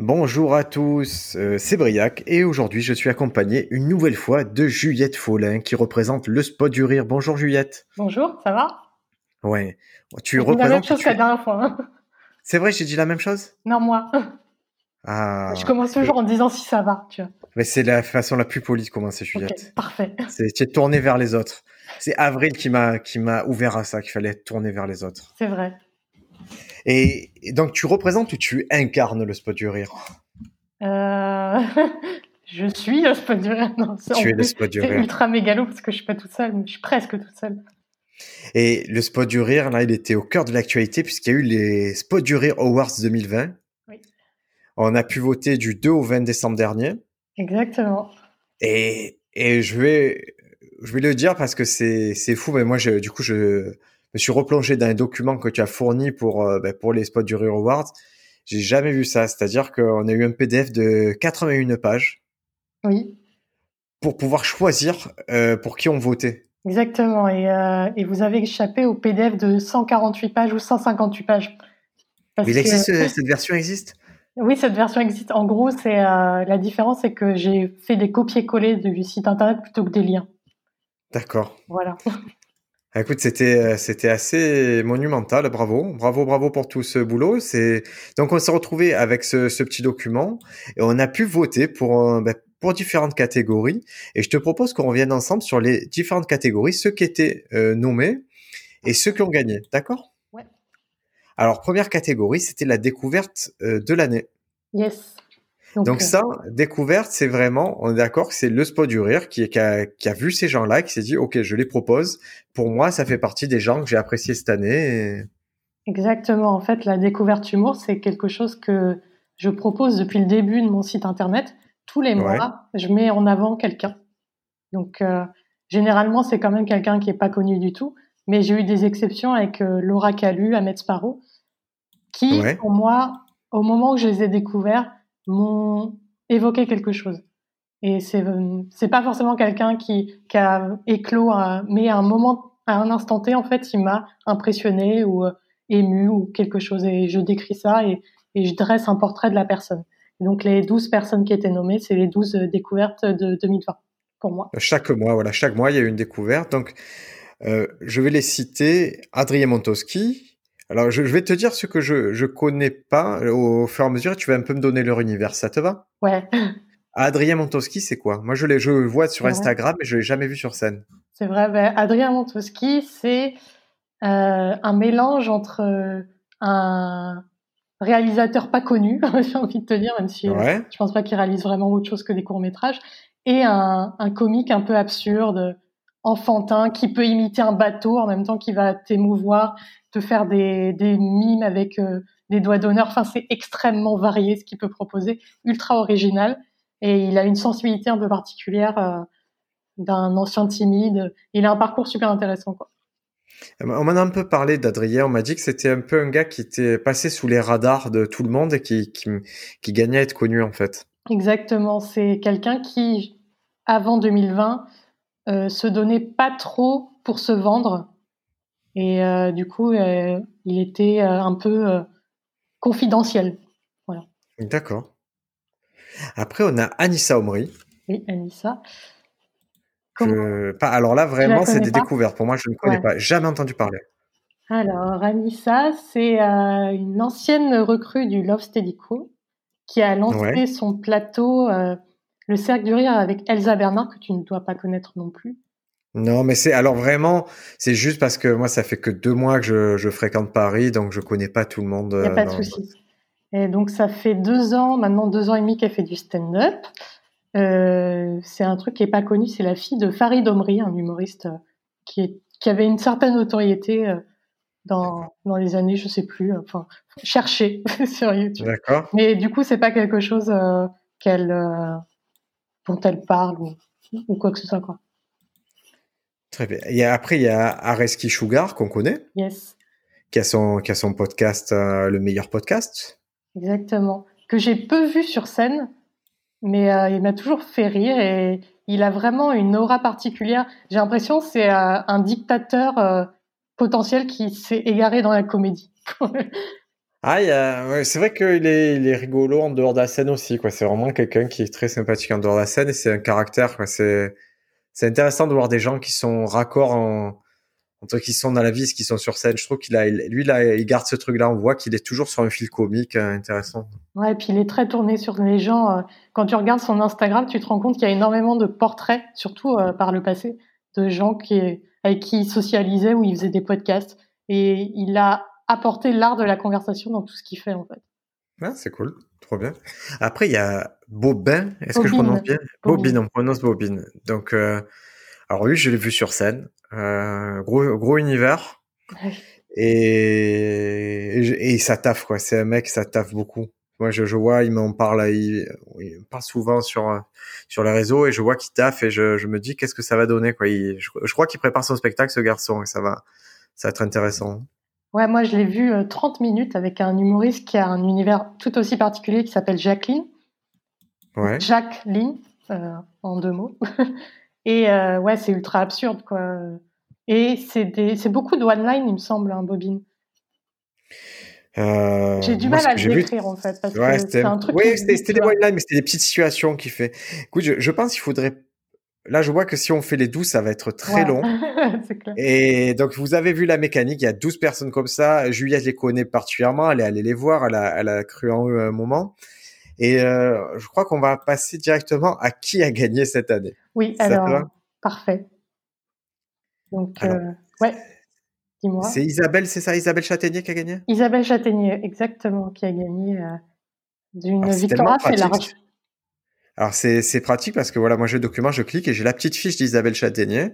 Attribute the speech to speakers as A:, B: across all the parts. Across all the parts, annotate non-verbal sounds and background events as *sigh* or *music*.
A: Bonjour à tous, euh, c'est Briac et aujourd'hui je suis accompagné une nouvelle fois de Juliette Follin qui représente le spot du rire. Bonjour Juliette.
B: Bonjour, ça va?
A: Ouais. Tu
B: représentes la même chose que la dernière fois. Hein.
A: C'est vrai, j'ai dit la même chose?
B: Non, moi.
A: Ah.
B: Je commence toujours en disant si ça va, tu vois.
A: Mais c'est la façon la plus polie de commencer, Juliette.
B: parfait.
A: C'est tu es tourné vers les autres. C'est Avril qui m'a qui m'a ouvert à ça, qu'il fallait tourné vers les autres.
B: C'est vrai.
A: Et, donc, tu représentes ou tu incarnes le spot du rire?
B: Euh... *laughs* Je suis le spot du rire. Non,
A: tu es le spot du rire.
B: C'est ultra mégalo parce que je suis pas toute seule, mais je suis presque toute seule.
A: Et le spot du rire, là, il était au cœur de l'actualité puisqu'il y a eu les Spots du rire Awards 2020.
B: Oui.
A: On a pu voter du 2 au 20 décembre dernier.
B: Exactement.
A: Et, et je vais, je vais le dire parce que c'est, c'est fou, mais moi, je, du coup, je, me suis replongé dans un document que tu as fourni pour, euh, ben, pour les spots du Rire Awards. J'ai jamais vu ça. C'est-à-dire qu'on a eu un PDF de 81 pages.
B: Oui.
A: Pour pouvoir choisir euh, pour qui on votait.
B: Exactement. Et, euh, et, vous avez échappé au PDF de 148 pages ou 158 pages.
A: il existe, *laughs* cette version existe?
B: Oui, cette version existe. En gros, c'est la différence, c'est que j'ai fait des copier-coller du site internet plutôt que des liens.
A: D'accord.
B: Voilà. *laughs*
A: Ah, écoute, c'était euh, c'était assez monumental, bravo, bravo, bravo pour tout ce boulot. C'est donc on s'est retrouvé avec ce, ce, petit document et on a pu voter pour euh, ben, pour différentes catégories. Et je te propose qu'on revienne ensemble sur les différentes catégories, ceux qui étaient euh, nommés et ceux qui ont gagné, d'accord?
B: Ouais.
A: Alors première catégorie, c'était la découverte de l'année.
B: Yes.
A: Donc, euh, ça, découverte, c'est vraiment, on est d'accord que c'est le spot du rire qui, qui, a, qui a vu ces gens-là, qui s'est dit, ok, je les propose. Pour moi, ça fait partie des gens que j'ai apprécié cette année.
B: Exactement. En fait, la découverte humour, c'est quelque chose que je propose depuis le début de mon site internet. Tous les mois, je mets en avant quelqu'un. Donc, euh, généralement, c'est quand même quelqu'un qui est pas connu du tout. Mais j'ai eu des exceptions avec euh, Laura Calu, Ahmed Sparrow, qui, pour moi, au moment où je les ai découverts, m'ont évoqué quelque chose. Et c'est c'est pas forcément quelqu'un qui, qui a éclos, mais à un moment, à un instant T, en fait, il m'a impressionné ou euh, ému ou quelque chose. Et je décris ça et, et je dresse un portrait de la personne. donc les 12 personnes qui étaient nommées, c'est les 12 découvertes de 2020 pour moi.
A: Chaque mois, voilà, chaque mois il y a eu une découverte. Donc euh, je vais les citer. Adrien Montowski, alors, je, vais te dire ce que je je connais pas au fur et à mesure. Tu vas un peu me donner leur univers. Ça te va?
B: Ouais.
A: Adrien Montowski, c'est quoi? Moi, je l'ai, je le vois sur Instagram, mais je l'ai jamais vu sur scène.
B: C'est vrai. Ben, Adrien Montowski, c'est euh, un mélange entre euh, un réalisateur pas connu, *laughs* j'ai envie de te dire, même si
A: ouais.
B: je pense pas qu'il réalise vraiment autre chose que des courts métrages, et un, un comique un peu absurde, enfantin, qui peut imiter un bateau en même temps qu'il va t'émouvoir te faire des, des mimes avec euh, des doigts d'honneur. Enfin, c'est extrêmement varié ce qu'il peut proposer, ultra original. Et il a une sensibilité un peu particulière euh, d'un ancien timide. Il a un parcours super intéressant, quoi.
A: On m'en a un peu parlé d'Adrien. On m'a dit que c'était un peu un gars qui était passé sous les radars de tout le monde et qui, qui, qui gagnait à être connu, en fait.
B: Exactement. C'est quelqu'un qui, avant 2020, euh, se donnait pas trop pour se vendre et euh, du coup, euh, il était euh, un peu confidentiel. Voilà.
A: D'accord. Après, on a Anissa Omri.
B: Oui, Anissa.
A: Pas, alors là, vraiment, c'est des découvertes. Pour moi, je ne connais pas. Jamais entendu parler.
B: Alors, Anissa, c'est une ancienne recrue du Love Steady qui a lancé son plateau Le Cercle du Rire avec Elsa Bernard, que tu ne dois pas connaître non plus.
A: Non, mais c'est alors vraiment, c'est juste parce que moi, ça fait que deux mois que je, je fréquente Paris, donc je connais pas tout le monde.
B: Il n'y a pas de euh, souci. Et donc ça fait deux ans, maintenant deux ans et demi qu'elle fait du stand-up. Euh, c'est un truc qui est pas connu, c'est la fille de Farid Omri, un humoriste euh, qui, est, qui avait une certaine notoriété dans, dans les années, je sais plus, enfin, chercher *laughs* sur YouTube.
A: D'accord.
B: Mais du coup, c'est pas quelque chose qu'elle, dont elle parle ou, ou, quoi que ce soit, quoi.
A: Très bien. Et après, il y a Areski Sugar, qu'on connaît.
B: Yes.
A: Qui a son, qui a son podcast, le meilleur podcast.
B: Exactement. Que j'ai peu vu sur scène, mais euh, il m'a toujours fait rire et il a vraiment une aura particulière. J'ai l'impression que c'est euh, un dictateur euh, potentiel qui s'est égaré dans la comédie.
A: Ah, c'est vrai qu'il est, il est rigolo en dehors de la scène aussi. C'est vraiment quelqu'un qui est très sympathique en dehors de la scène et c'est un caractère. C'est, intéressant de voir des gens qui sont raccords en, entre qui sont dans la vie, qui sont sur scène. Je trouve qu'il a, lui, là, il garde ce truc-là. On voit qu'il est toujours sur un fil comique euh, intéressant.
B: Ouais, et puis il est très tourné sur les gens. Euh, quand tu regardes son Instagram, tu te rends compte qu'il y a énormément de portraits, surtout euh, par le passé, de gens avec qui il socialisait ou il faisait des podcasts. Et il a apporté l'art de la conversation dans tout ce qu'il fait, en fait.
A: Ah, c'est cool. Trop bien. Après, il y a Bobin. Est-ce que je prononce bien? Bobine. on prononce Bobine. Donc, alors oui, je l'ai vu sur scène. Euh, gros, gros univers. Et, et, ça taffe, quoi. C'est un mec, ça taffe beaucoup. Moi, je, je vois, il m'en parle, il, il parle souvent sur, sur les réseaux et je vois qu'il taffe et je, je me dis qu'est-ce que ça va donner, quoi. Il, je, crois qu'il prépare son spectacle, ce garçon, et ça va, ça va être intéressant.
B: Ouais, moi, je l'ai vu 30 euh, minutes avec un humoriste qui a un univers tout aussi particulier qui s'appelle Jacqueline.
A: Ouais.
B: Jacqueline, euh, en deux mots. *laughs* Et euh, ouais, c'est ultra absurde, quoi. Et c'est beaucoup de one-line, il me semble, hein, Bobine.
A: Euh,
B: j'ai du mal à le décrire en fait. Parce ouais, c'était un truc.
A: Oui, c'était des one-line, mais c'était des petites situations qui fait. Écoute, je, je pense qu'il faudrait. Là, je vois que si on fait les 12, ça va être très long. *laughs*
B: clair.
A: Et donc, vous avez vu la mécanique. Il y a 12 personnes comme ça. Juliette les connaît particulièrement. Elle est allée les voir. Elle a, elle a cru en eux un moment. Et euh, je crois qu'on va passer directement à qui a gagné cette année.
B: Oui, alors, parfait. Donc, euh, ouais, dis-moi.
A: C'est Isabelle, c'est ça, Isabelle Châtaignier qui a gagné?
B: Isabelle Châtaignier, exactement, qui a gagné euh, d'une victoire assez large.
A: Alors, c'est pratique parce que voilà, moi j'ai le document, je clique et j'ai la petite fiche d'Isabelle Châtaignier.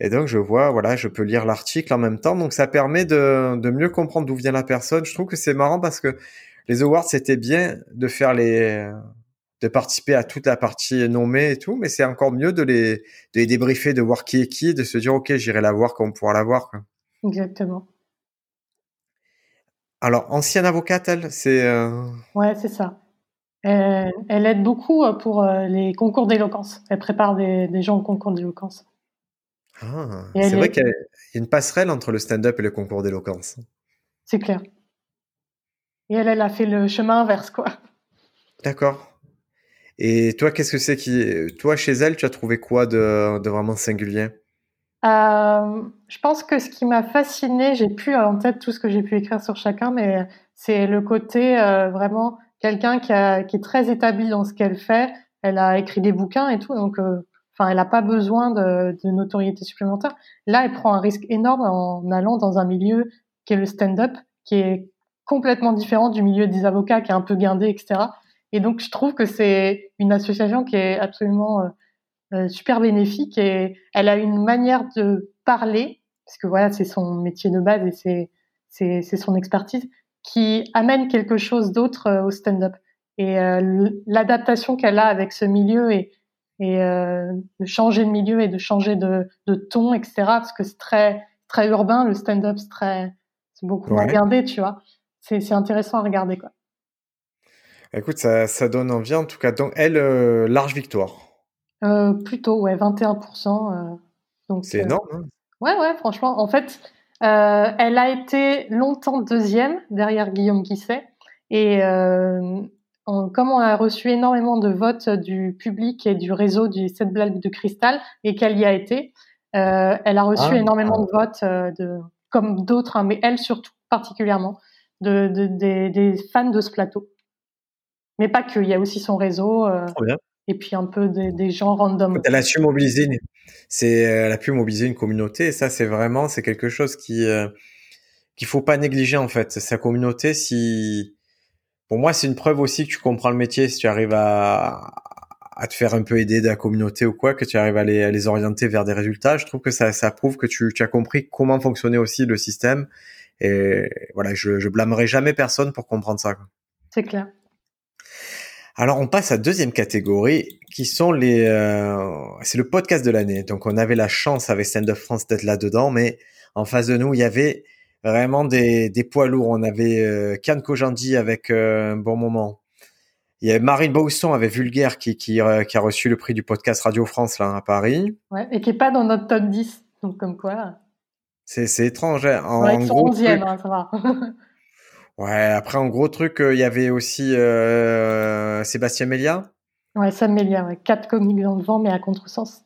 A: Et donc, je vois, voilà, je peux lire l'article en même temps. Donc, ça permet de, de mieux comprendre d'où vient la personne. Je trouve que c'est marrant parce que les awards, c'était bien de faire les, de participer à toute la partie nommée et tout, mais c'est encore mieux de les, de les débriefer, de voir qui est qui, de se dire, OK, j'irai la voir quand on pourra la voir.
B: Exactement.
A: Alors, ancienne avocate, elle, c'est... Euh...
B: Ouais, c'est ça. Elle, elle, aide beaucoup euh, pour euh, les concours d'éloquence. Elle prépare des, des gens au concours d'éloquence.
A: Ah, c'est vrai qu'il y a une passerelle entre le stand-up et le concours d'éloquence.
B: C'est clair. Et elle, elle a fait le chemin inverse, quoi.
A: D'accord. Et toi, qu'est-ce que c'est qui, toi, chez elle, tu as trouvé quoi de, de vraiment singulier?
B: Euh, Je pense que ce qui m'a fasciné, j'ai plus en tête tout ce que j'ai pu écrire sur chacun, mais c'est le côté euh, vraiment quelqu'un qui, est très établi dans ce qu'elle fait. Elle a écrit des bouquins et tout, donc euh, enfin, elle n'a pas besoin de, de, notoriété supplémentaire. Là, elle prend un risque énorme en allant dans un milieu qui est le stand-up, qui est complètement différent du milieu des avocats, qui est un peu guindé, etc. Et donc, je trouve que c'est une association qui est absolument euh, euh, super bénéfique et elle a une manière de parler, parce que voilà, c'est son métier de base et c'est son expertise, qui amène quelque chose d'autre euh, au stand-up. Et l'adaptation qu'elle a avec ce milieu et, et de changer de milieu et de changer de, de ton, etc. Parce que c'est très très urbain, le stand-up, c'est très c'est beaucoup ouais. regardé, tu vois. C'est intéressant à regarder, quoi.
A: Écoute, ça, ça donne envie en tout cas. Donc, elle, euh, large victoire.
B: Euh, plutôt, ouais, 21%. Euh, donc,
A: c'est énorme. Hein
B: ouais, ouais, franchement. En fait, elle a été longtemps deuxième derrière Guillaume Guisset. Et comme on a reçu énormément de votes du public et du réseau du 7 blagues de cristal et qu'elle y a été, elle a reçu ah. énormément de votes, de, comme d'autres, hein, mais elle surtout particulièrement, de, de des, des fans de ce plateau. Mais pas que, il y a aussi son réseau. Euh, et puis un peu des, des gens random.
A: Elle a su mobiliser, c'est, elle a pu mobiliser une communauté. Et ça, c'est vraiment, c'est quelque chose qui euh, qu'il faut pas négliger en fait. Sa communauté, si pour moi, c'est une preuve aussi que tu comprends le métier si tu arrives à, à te faire un peu aider de la communauté ou quoi, que tu arrives à les, à les orienter vers des résultats. Je trouve que ça, ça prouve que tu, tu as compris comment fonctionnait aussi le système. Et voilà, je, je blâmerai jamais personne pour comprendre ça.
B: C'est clair.
A: Alors on passe à deuxième catégorie qui sont les euh, c'est le podcast de l'année. Donc on avait la chance avec Stand Up France d'être là dedans, mais en face de nous il y avait vraiment des, des poids lourds. On avait euh, Kian Kojandi avec euh, un bon moment. Il y avait Marine Bausson avec Vulgaire qui, qui, euh, qui, a reçu le prix du podcast Radio France là à Paris.
B: Ouais, et qui est pas dans notre top 10. Donc comme quoi.
A: C'est c'est étrange. Hein. En,
B: ouais, gros 11e, hein, ça va. *laughs*
A: Ouais, après, en gros truc, euh, il y avait aussi euh, Sébastien Mélia.
B: Ouais, Sam Mélia, ouais. quatre comiques dans le vent, mais à contresens.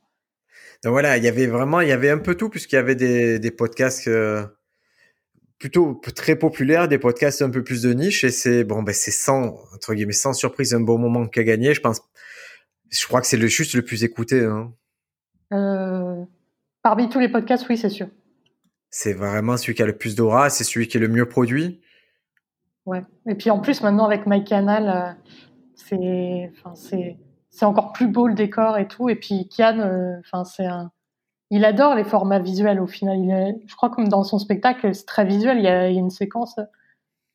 A: Donc voilà, il y avait vraiment, il y avait un peu tout, puisqu'il y avait des, des podcasts euh, plutôt très populaires, des podcasts un peu plus de niche, et c'est, bon, ben, c'est sans, entre guillemets, sans surprise, un bon moment qu'a gagné, je pense. Je crois que c'est le juste le plus écouté. Hein.
B: Parmi tous les podcasts, oui, c'est sûr.
A: C'est vraiment celui qui a le plus d'aura, c'est celui qui est le mieux produit.
B: Ouais. Et puis en plus, maintenant avec MyCanal, euh, c'est, enfin, c'est, c'est encore plus beau le décor et tout. Et puis Kian, euh, enfin, c'est un, il adore les formats visuels au final. Il je crois comme dans son spectacle, c'est très visuel. Il y a, il y a une séquence.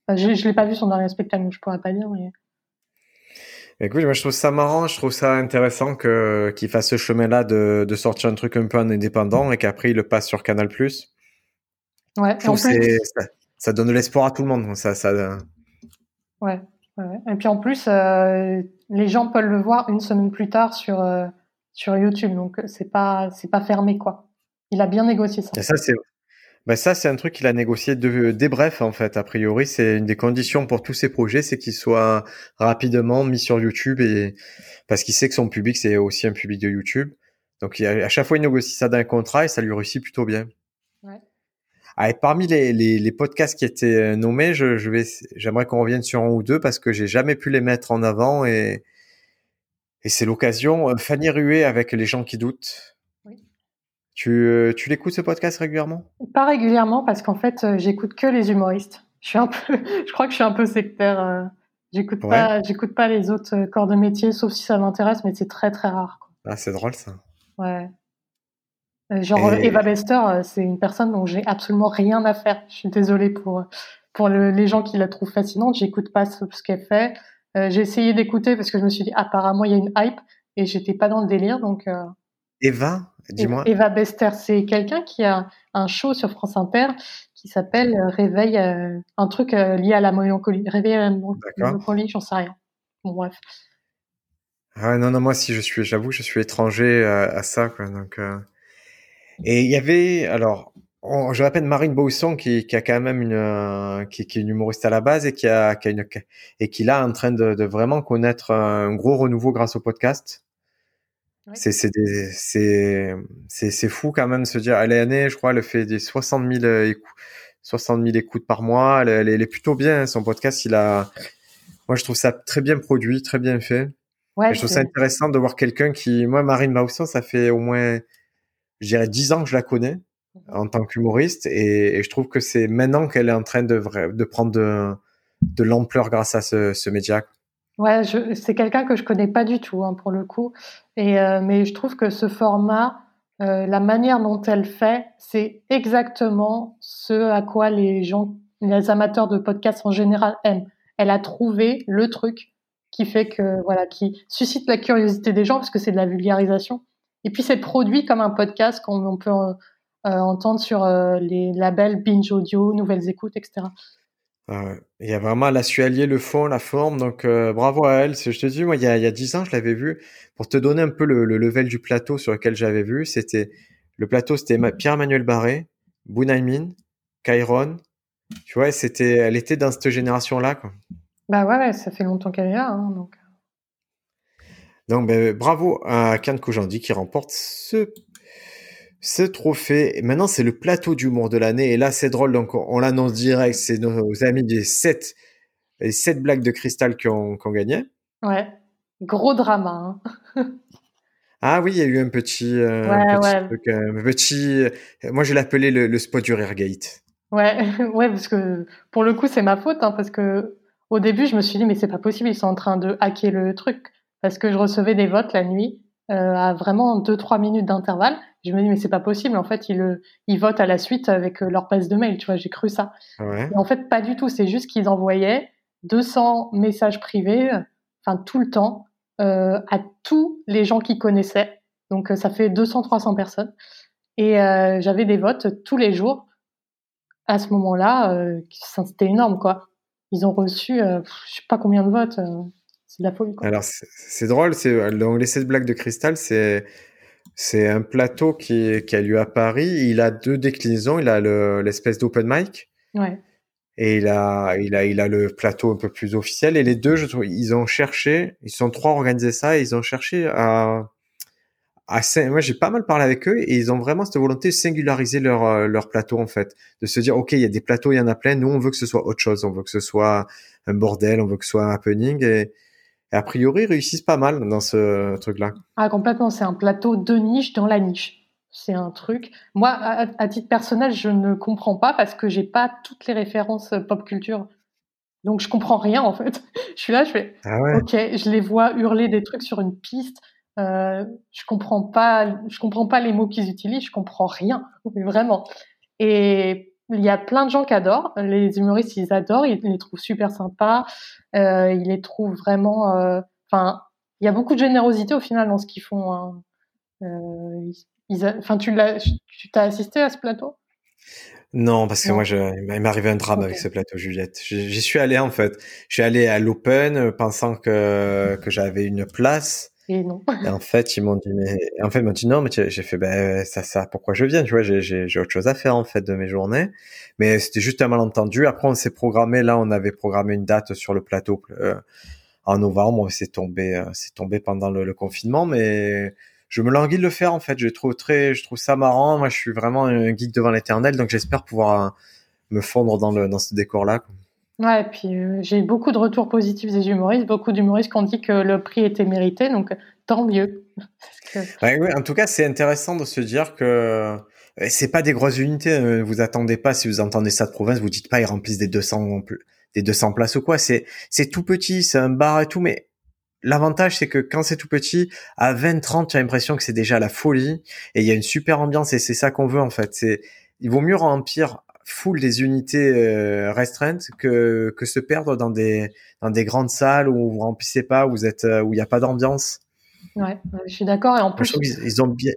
B: Enfin, je, je l'ai pas vu son dernier spectacle, donc je pourrais pas dire. Mais...
A: Écoute, moi je trouve ça marrant, je trouve ça intéressant que qu'il fasse ce chemin-là de, de sortir un truc un peu indépendant et qu'après il le passe sur Canal+.
B: Ouais.
A: Je trouve plus... ça, ça donne de l'espoir à tout le monde. Ça, ça...
B: Ouais, ouais. Et puis en plus, euh, les gens peuvent le voir une semaine plus tard sur euh, sur YouTube, donc c'est pas c'est pas fermé quoi. Il a bien négocié ça.
A: Et ça c'est ben ça c'est un truc qu'il a négocié de, dès bref en fait. A priori, c'est une des conditions pour tous ses projets, c'est qu'il soit rapidement mis sur YouTube et parce qu'il sait que son public c'est aussi un public de YouTube. Donc il a, à chaque fois il négocie ça d'un contrat et ça lui réussit plutôt bien. Ah, parmi les, les, les, podcasts qui étaient euh, nommés, je, je vais, j'aimerais qu'on revienne sur un ou deux parce que j'ai jamais pu les mettre en avant et, et c'est l'occasion. Euh, Fanny Rué avec Les gens qui doutent.
B: Oui.
A: Tu, euh, tu l'écoutes ce podcast régulièrement?
B: Pas régulièrement parce qu'en fait, j'écoute que les humoristes. Je suis un peu, *laughs* je crois que je suis un peu sectaire. J'écoute ouais. pas, j'écoute pas les autres corps de métier, sauf si ça m'intéresse, mais c'est très très rare. Quoi.
A: Ah, c'est drôle ça.
B: Ouais. Genre et... Eva Bester, c'est une personne dont j'ai absolument rien à faire. Je suis désolée pour pour le, les gens qui la trouvent fascinante. J'écoute pas ce, ce qu'elle fait. Euh, j'ai essayé d'écouter parce que je me suis dit apparemment il y a une hype et j'étais pas dans le délire donc. Euh...
A: Eva, dis-moi.
B: Eva Bester, c'est quelqu'un qui a un show sur France Inter qui s'appelle Réveil, euh, un truc euh, lié à la mélancolie. Réveil à la mélancolie, j'en sais rien. Bon bref.
A: Ah non non moi si je suis, j'avoue je suis étranger à, à ça quoi donc. Euh, et il y avait, alors, on, je répète Marine Bausson qui, qui, a quand même une, euh, qui, qui, est une humoriste à la base et qui a, qui a une, et qui là en train de, de, vraiment connaître un gros renouveau grâce au podcast. C'est c'est c'est c'est fou quand même de se dire elle est année je crois elle fait des 60 000 écoutes 60 000 écoutes par mois. Elle, elle, elle, est plutôt bien son podcast. Il a moi je trouve ça très bien produit très bien fait.
B: Ouais,
A: je trouve ça intéressant de voir quelqu'un qui moi Marine Bausson ça fait au moins je dirais dix ans que je la connais en tant qu'humoriste et, et, je trouve que c'est maintenant qu'elle est en train de, de prendre de, de l'ampleur grâce à ce, ce média.
B: Ouais, c'est quelqu'un que je connais pas du tout hein, pour le coup, et euh, mais je trouve que ce format, euh, la manière dont elle fait, c'est exactement ce à quoi les gens, les amateurs de podcasts en général aiment. Elle a trouvé le truc qui fait que voilà, qui suscite la curiosité des gens parce que c'est de la vulgarisation et puis c'est produit comme un podcast qu'on peut euh, entendre sur euh, les labels Binge Audio, Nouvelles Écoutes, etc.
A: Euh, il y a vraiment, a su allier le fond, la forme, donc euh, bravo à elle. Je te dis, moi, il y a, il y a 10 ans, je l'avais vu. Pour te donner un peu le, le level du plateau sur lequel j'avais vu, c'était le plateau, c'était Pierre-Emmanuel Barré, Bunaimin, Kairon. Tu vois, c'était, elle était dans cette génération-là, quoi.
B: Bah ouais, ouais, ça fait longtemps qu'elle est là, hein, donc.
A: Donc, ben, bravo à Kian Kojandi qui remporte ce, ce trophée. Et maintenant, c'est le plateau d'humour de l'année. Et là, c'est drôle. Donc, on, on l'annonce direct. C'est nos amis des 7, les 7 blagues de cristal qui ont, qui ont gagné.
B: Ouais. Gros drama. Hein. *laughs*
A: ah oui, il y a eu un petit, euh,
B: ouais,
A: un petit,
B: ouais.
A: truc, un petit, moi, je l'appelais le, le spot du Reargate.
B: Ouais, *laughs* ouais, parce que pour le coup, c'est ma faute, hein, parce que au début, je me suis dit, mais c'est pas possible, ils sont en train de hacker le truc parce que je recevais des votes la nuit euh, à vraiment deux trois minutes d'intervalle. Je me dis mais c'est pas possible. En fait, ils, ils votent à la suite avec euh, leur passe de mail. Tu vois, j'ai cru ça.
C: Ouais.
B: en fait, pas du tout. C'est juste qu'ils envoyaient 200 messages privés, enfin tout le temps, euh, à tous les gens qu'ils connaissaient. Donc ça fait 200-300 personnes. Et j'avais des votes tous les jours. À ce moment-là, c'était énorme, quoi. Ils ont reçu, je sais pas combien de votes. C'est de la folie. Quoi.
A: Alors, c'est drôle, c'est dans les 7 blagues de cristal, c'est c'est un plateau qui, qui a lieu à Paris. Il a deux déclinaisons. Il a l'espèce d'open mic.
B: Ouais.
A: Et il a, il a, il a le plateau un peu plus officiel. Et les deux, je trouve, ils ont cherché, ils sont trois à organiser ça, et ils ont cherché à, à, moi j'ai pas mal parlé avec eux et ils ont vraiment cette volonté de singulariser leur, leur plateau en fait, de se dire ok il y a des plateaux, il y en a plein, nous on veut que ce soit autre chose, on veut que ce soit un bordel, on veut que ce soit un happening et, et a priori, ils réussissent pas mal dans ce truc-là.
B: Ah, complètement. C'est un plateau de niche dans la niche. C'est un truc. Moi, à, titre personnel, je ne comprends pas parce que j'ai pas toutes les références pop culture. Donc, je comprends rien, en fait. *laughs* je suis là, je fais.
A: Ah ouais.
B: Ok, je les vois hurler des trucs sur une piste. Euh, je comprends pas, je comprends pas les mots qu'ils utilisent. Je comprends rien, *laughs* vraiment. Et il y a plein de gens qui adorent. Les humoristes, ils adorent, ils les trouvent super sympas. Euh, ils les trouvent vraiment. Euh, enfin, il y a beaucoup de générosité au final dans ce qu'ils font. Hein. Euh, enfin, tu l'as, tu t'as assisté à ce plateau?
A: Non, parce que moi, je, il m'est arrivé un drame avec ce plateau, Juliette. J'y suis allé en fait. Je suis allé à l'Open pensant que que j'avais une place.
B: Et
A: en fait, ils m'ont dit, en fait, ils m'ont dit non, mais j'ai fait, ben, ça, ça, pourquoi je viens, tu vois, j'ai autre chose à faire, en fait, de mes journées. Mais c'était juste un malentendu. Après, on s'est programmé, là, on avait programmé une date sur le plateau, euh, en novembre. C'est tombé, euh, c'est tombé pendant le, confinement, mais je me languis de le faire, en fait. Je trouve très, je trouve ça marrant. Moi, je suis vraiment un geek devant l'éternel, donc j'espère pouvoir euh, me fondre dans le, dans ce décor-là.
B: Ouais, et puis euh, j'ai beaucoup de retours positifs des humoristes, beaucoup d'humoristes qui ont dit que le prix était mérité, donc tant mieux. *laughs*
A: en tout cas, c'est intéressant de se dire que euh, c'est pas des grosses unités. Hein. Vous attendez pas, si vous entendez ça de province, vous dites pas ils remplissent des 200 des 200 places ou quoi. C'est c'est tout petit, c'est un bar et tout, mais L'avantage, c'est que quand c'est tout petit, à 20-30, tu as l'impression que c'est déjà la folie et il y a une super ambiance et c'est ça qu'on veut en fait. C'est, il vaut mieux remplir full des unités euh, restreintes que que se perdre dans des dans des grandes salles où vous remplissez pas, où vous êtes euh, où il n'y a pas d'ambiance.
B: Ouais, je suis d'accord et en plus
A: ils, ont bien.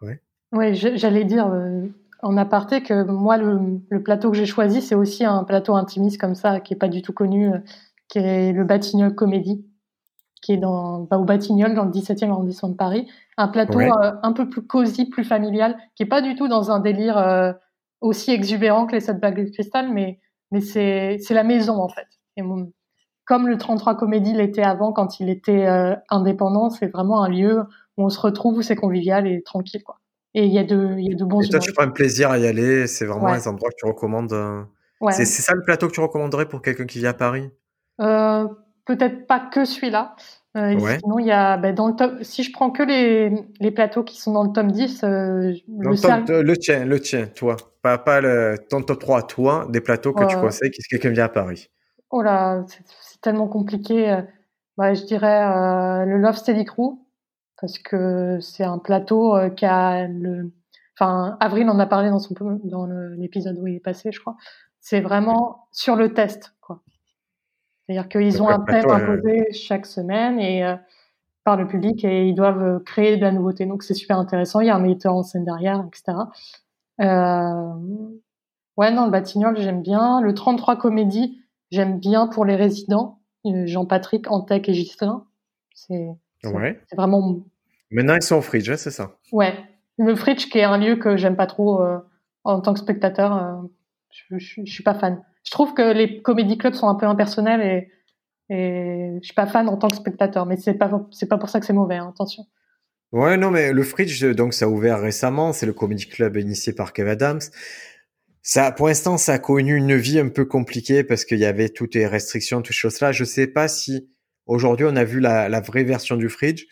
B: Ouais. Ouais, j'allais dire euh, en aparté que moi le, le plateau que j'ai choisi c'est aussi un plateau intimiste comme ça qui est pas du tout connu, qui est le Batignolles Comédie qui est dans bah, au Batignolles dans le 17e arrondissement de Paris, un plateau un peu plus cosy, plus familial, qui est pas du tout dans un délire aussi exubérant que les sept bagues de cristal, mais, mais c'est, la maison en fait. Et comme le 33 Comédie l'était avant, quand il était euh, indépendant, c'est vraiment un lieu où on se retrouve, où c'est convivial et tranquille. Quoi. Et il y, a de, il y a de bons
A: Et toi, tu prends un plaisir à y aller, c'est vraiment un endroit que tu recommandes. Euh, ouais. C'est, ça le plateau que tu recommanderais pour quelqu'un qui vit à Paris?
B: Euh, Peut-être pas que celui-là. Euh, Sinon, il y a, ben, dans le top, si je prends que les, les plateaux qui sont dans le top 10, euh,
A: le, le, tien, le tien, toi. Pas, pas le, ton top 3 toi, des plateaux que tu conseilles qui quelqu'un vient à Paris?
B: Oh là, c'est tellement compliqué. Euh, bah, je dirais euh, le Love Steady Crew, parce que c'est un plateau euh, qui a le. Enfin, Avril en a parlé dans, son, dans l'épisode où il est passé, je crois. C'est vraiment sur le test, quoi. C'est-à-dire qu'ils ont un thème imposé chaque semaine et par le public et ils doivent créer de la nouveauté. Donc c'est super intéressant. Il y a un metteur en scène derrière, etc. Euh, ouais, non, le Batignolles, j'aime bien. Le 33 Comédie, j'aime bien pour les résidents. Euh, Jean-Patrick, Antec et Gislain. C'est
A: ouais.
B: vraiment.
A: Maintenant, ils sont au Fridge, c'est ça
B: Ouais. Le Fridge, qui est un lieu que j'aime pas trop euh, en tant que spectateur, euh, je, je, je, suis pas fan. Je trouve que les comédie clubs sont un peu impersonnels et, et je suis pas fan en tant que spectateur. Mais c'est pas c'est pas pour ça que c'est mauvais, hein, attention.
A: Ouais, non, mais le Fridge, donc, ça a ouvert récemment. C'est le comedy club initié par Kev Adams. Ça, pour l'instant, ça a connu une vie un peu compliquée parce qu'il y avait toutes les restrictions, toutes ces choses-là. Je sais pas si aujourd'hui on a vu la, la vraie version du Fridge.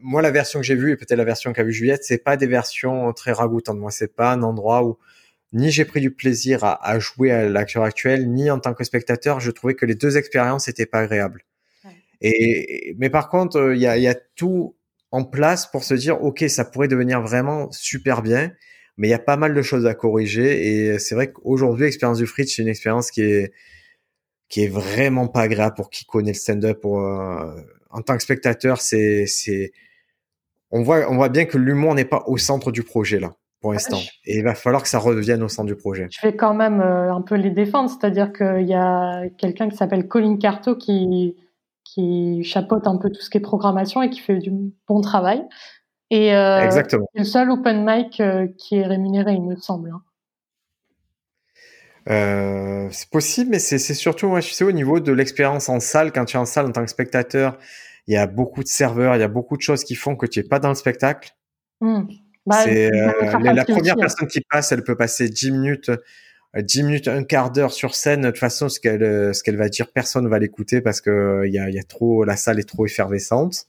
A: Moi, la version que j'ai vue et peut-être la version qu'a vue Juliette, c'est pas des versions très ragoûtantes. Moi, c'est pas un endroit où ni j'ai pris du plaisir à, à jouer à l'acteur actuel, ni en tant que spectateur, je trouvais que les deux expériences étaient pas agréables. Et, mais par contre, il y a, y a tout en place pour se dire, OK, ça pourrait devenir vraiment super bien, mais il y a pas mal de choses à corriger. Et c'est vrai qu'aujourd'hui, l'expérience du Fritz, c'est une expérience qui est, qui est vraiment pas agréable pour qui connaît le stand-up. Euh, en tant que spectateur, c'est, c'est, on voit, on voit bien que l'humour n'est pas au centre du projet là pour l'instant. Et il va falloir que ça revienne au centre du projet.
B: Je vais quand même euh, un peu les défendre, c'est-à-dire qu'il y a quelqu'un qui s'appelle Colin Carto qui qui chapeaute un peu tout ce qui est programmation et qui fait du bon travail. Et euh,
A: Exactement.
B: c'est le seul open mic euh, qui est rémunéré, il me semble. Hein.
A: Euh, c'est possible, mais c'est surtout, moi, je sais, au niveau de l'expérience en salle, quand tu es en salle en tant que spectateur, il y a beaucoup de serveurs, il y a beaucoup de choses qui font que tu n'es pas dans le spectacle.
B: Mmh. Bah,
A: c'est la première hein. personne qui passe, elle peut passer 10 minutes 10 minutes, un quart d'heure sur scène. De toute façon, ce qu'elle euh, ce qu'elle va dire, personne va l'écouter parce que il y a, y a trop la salle est trop effervescente.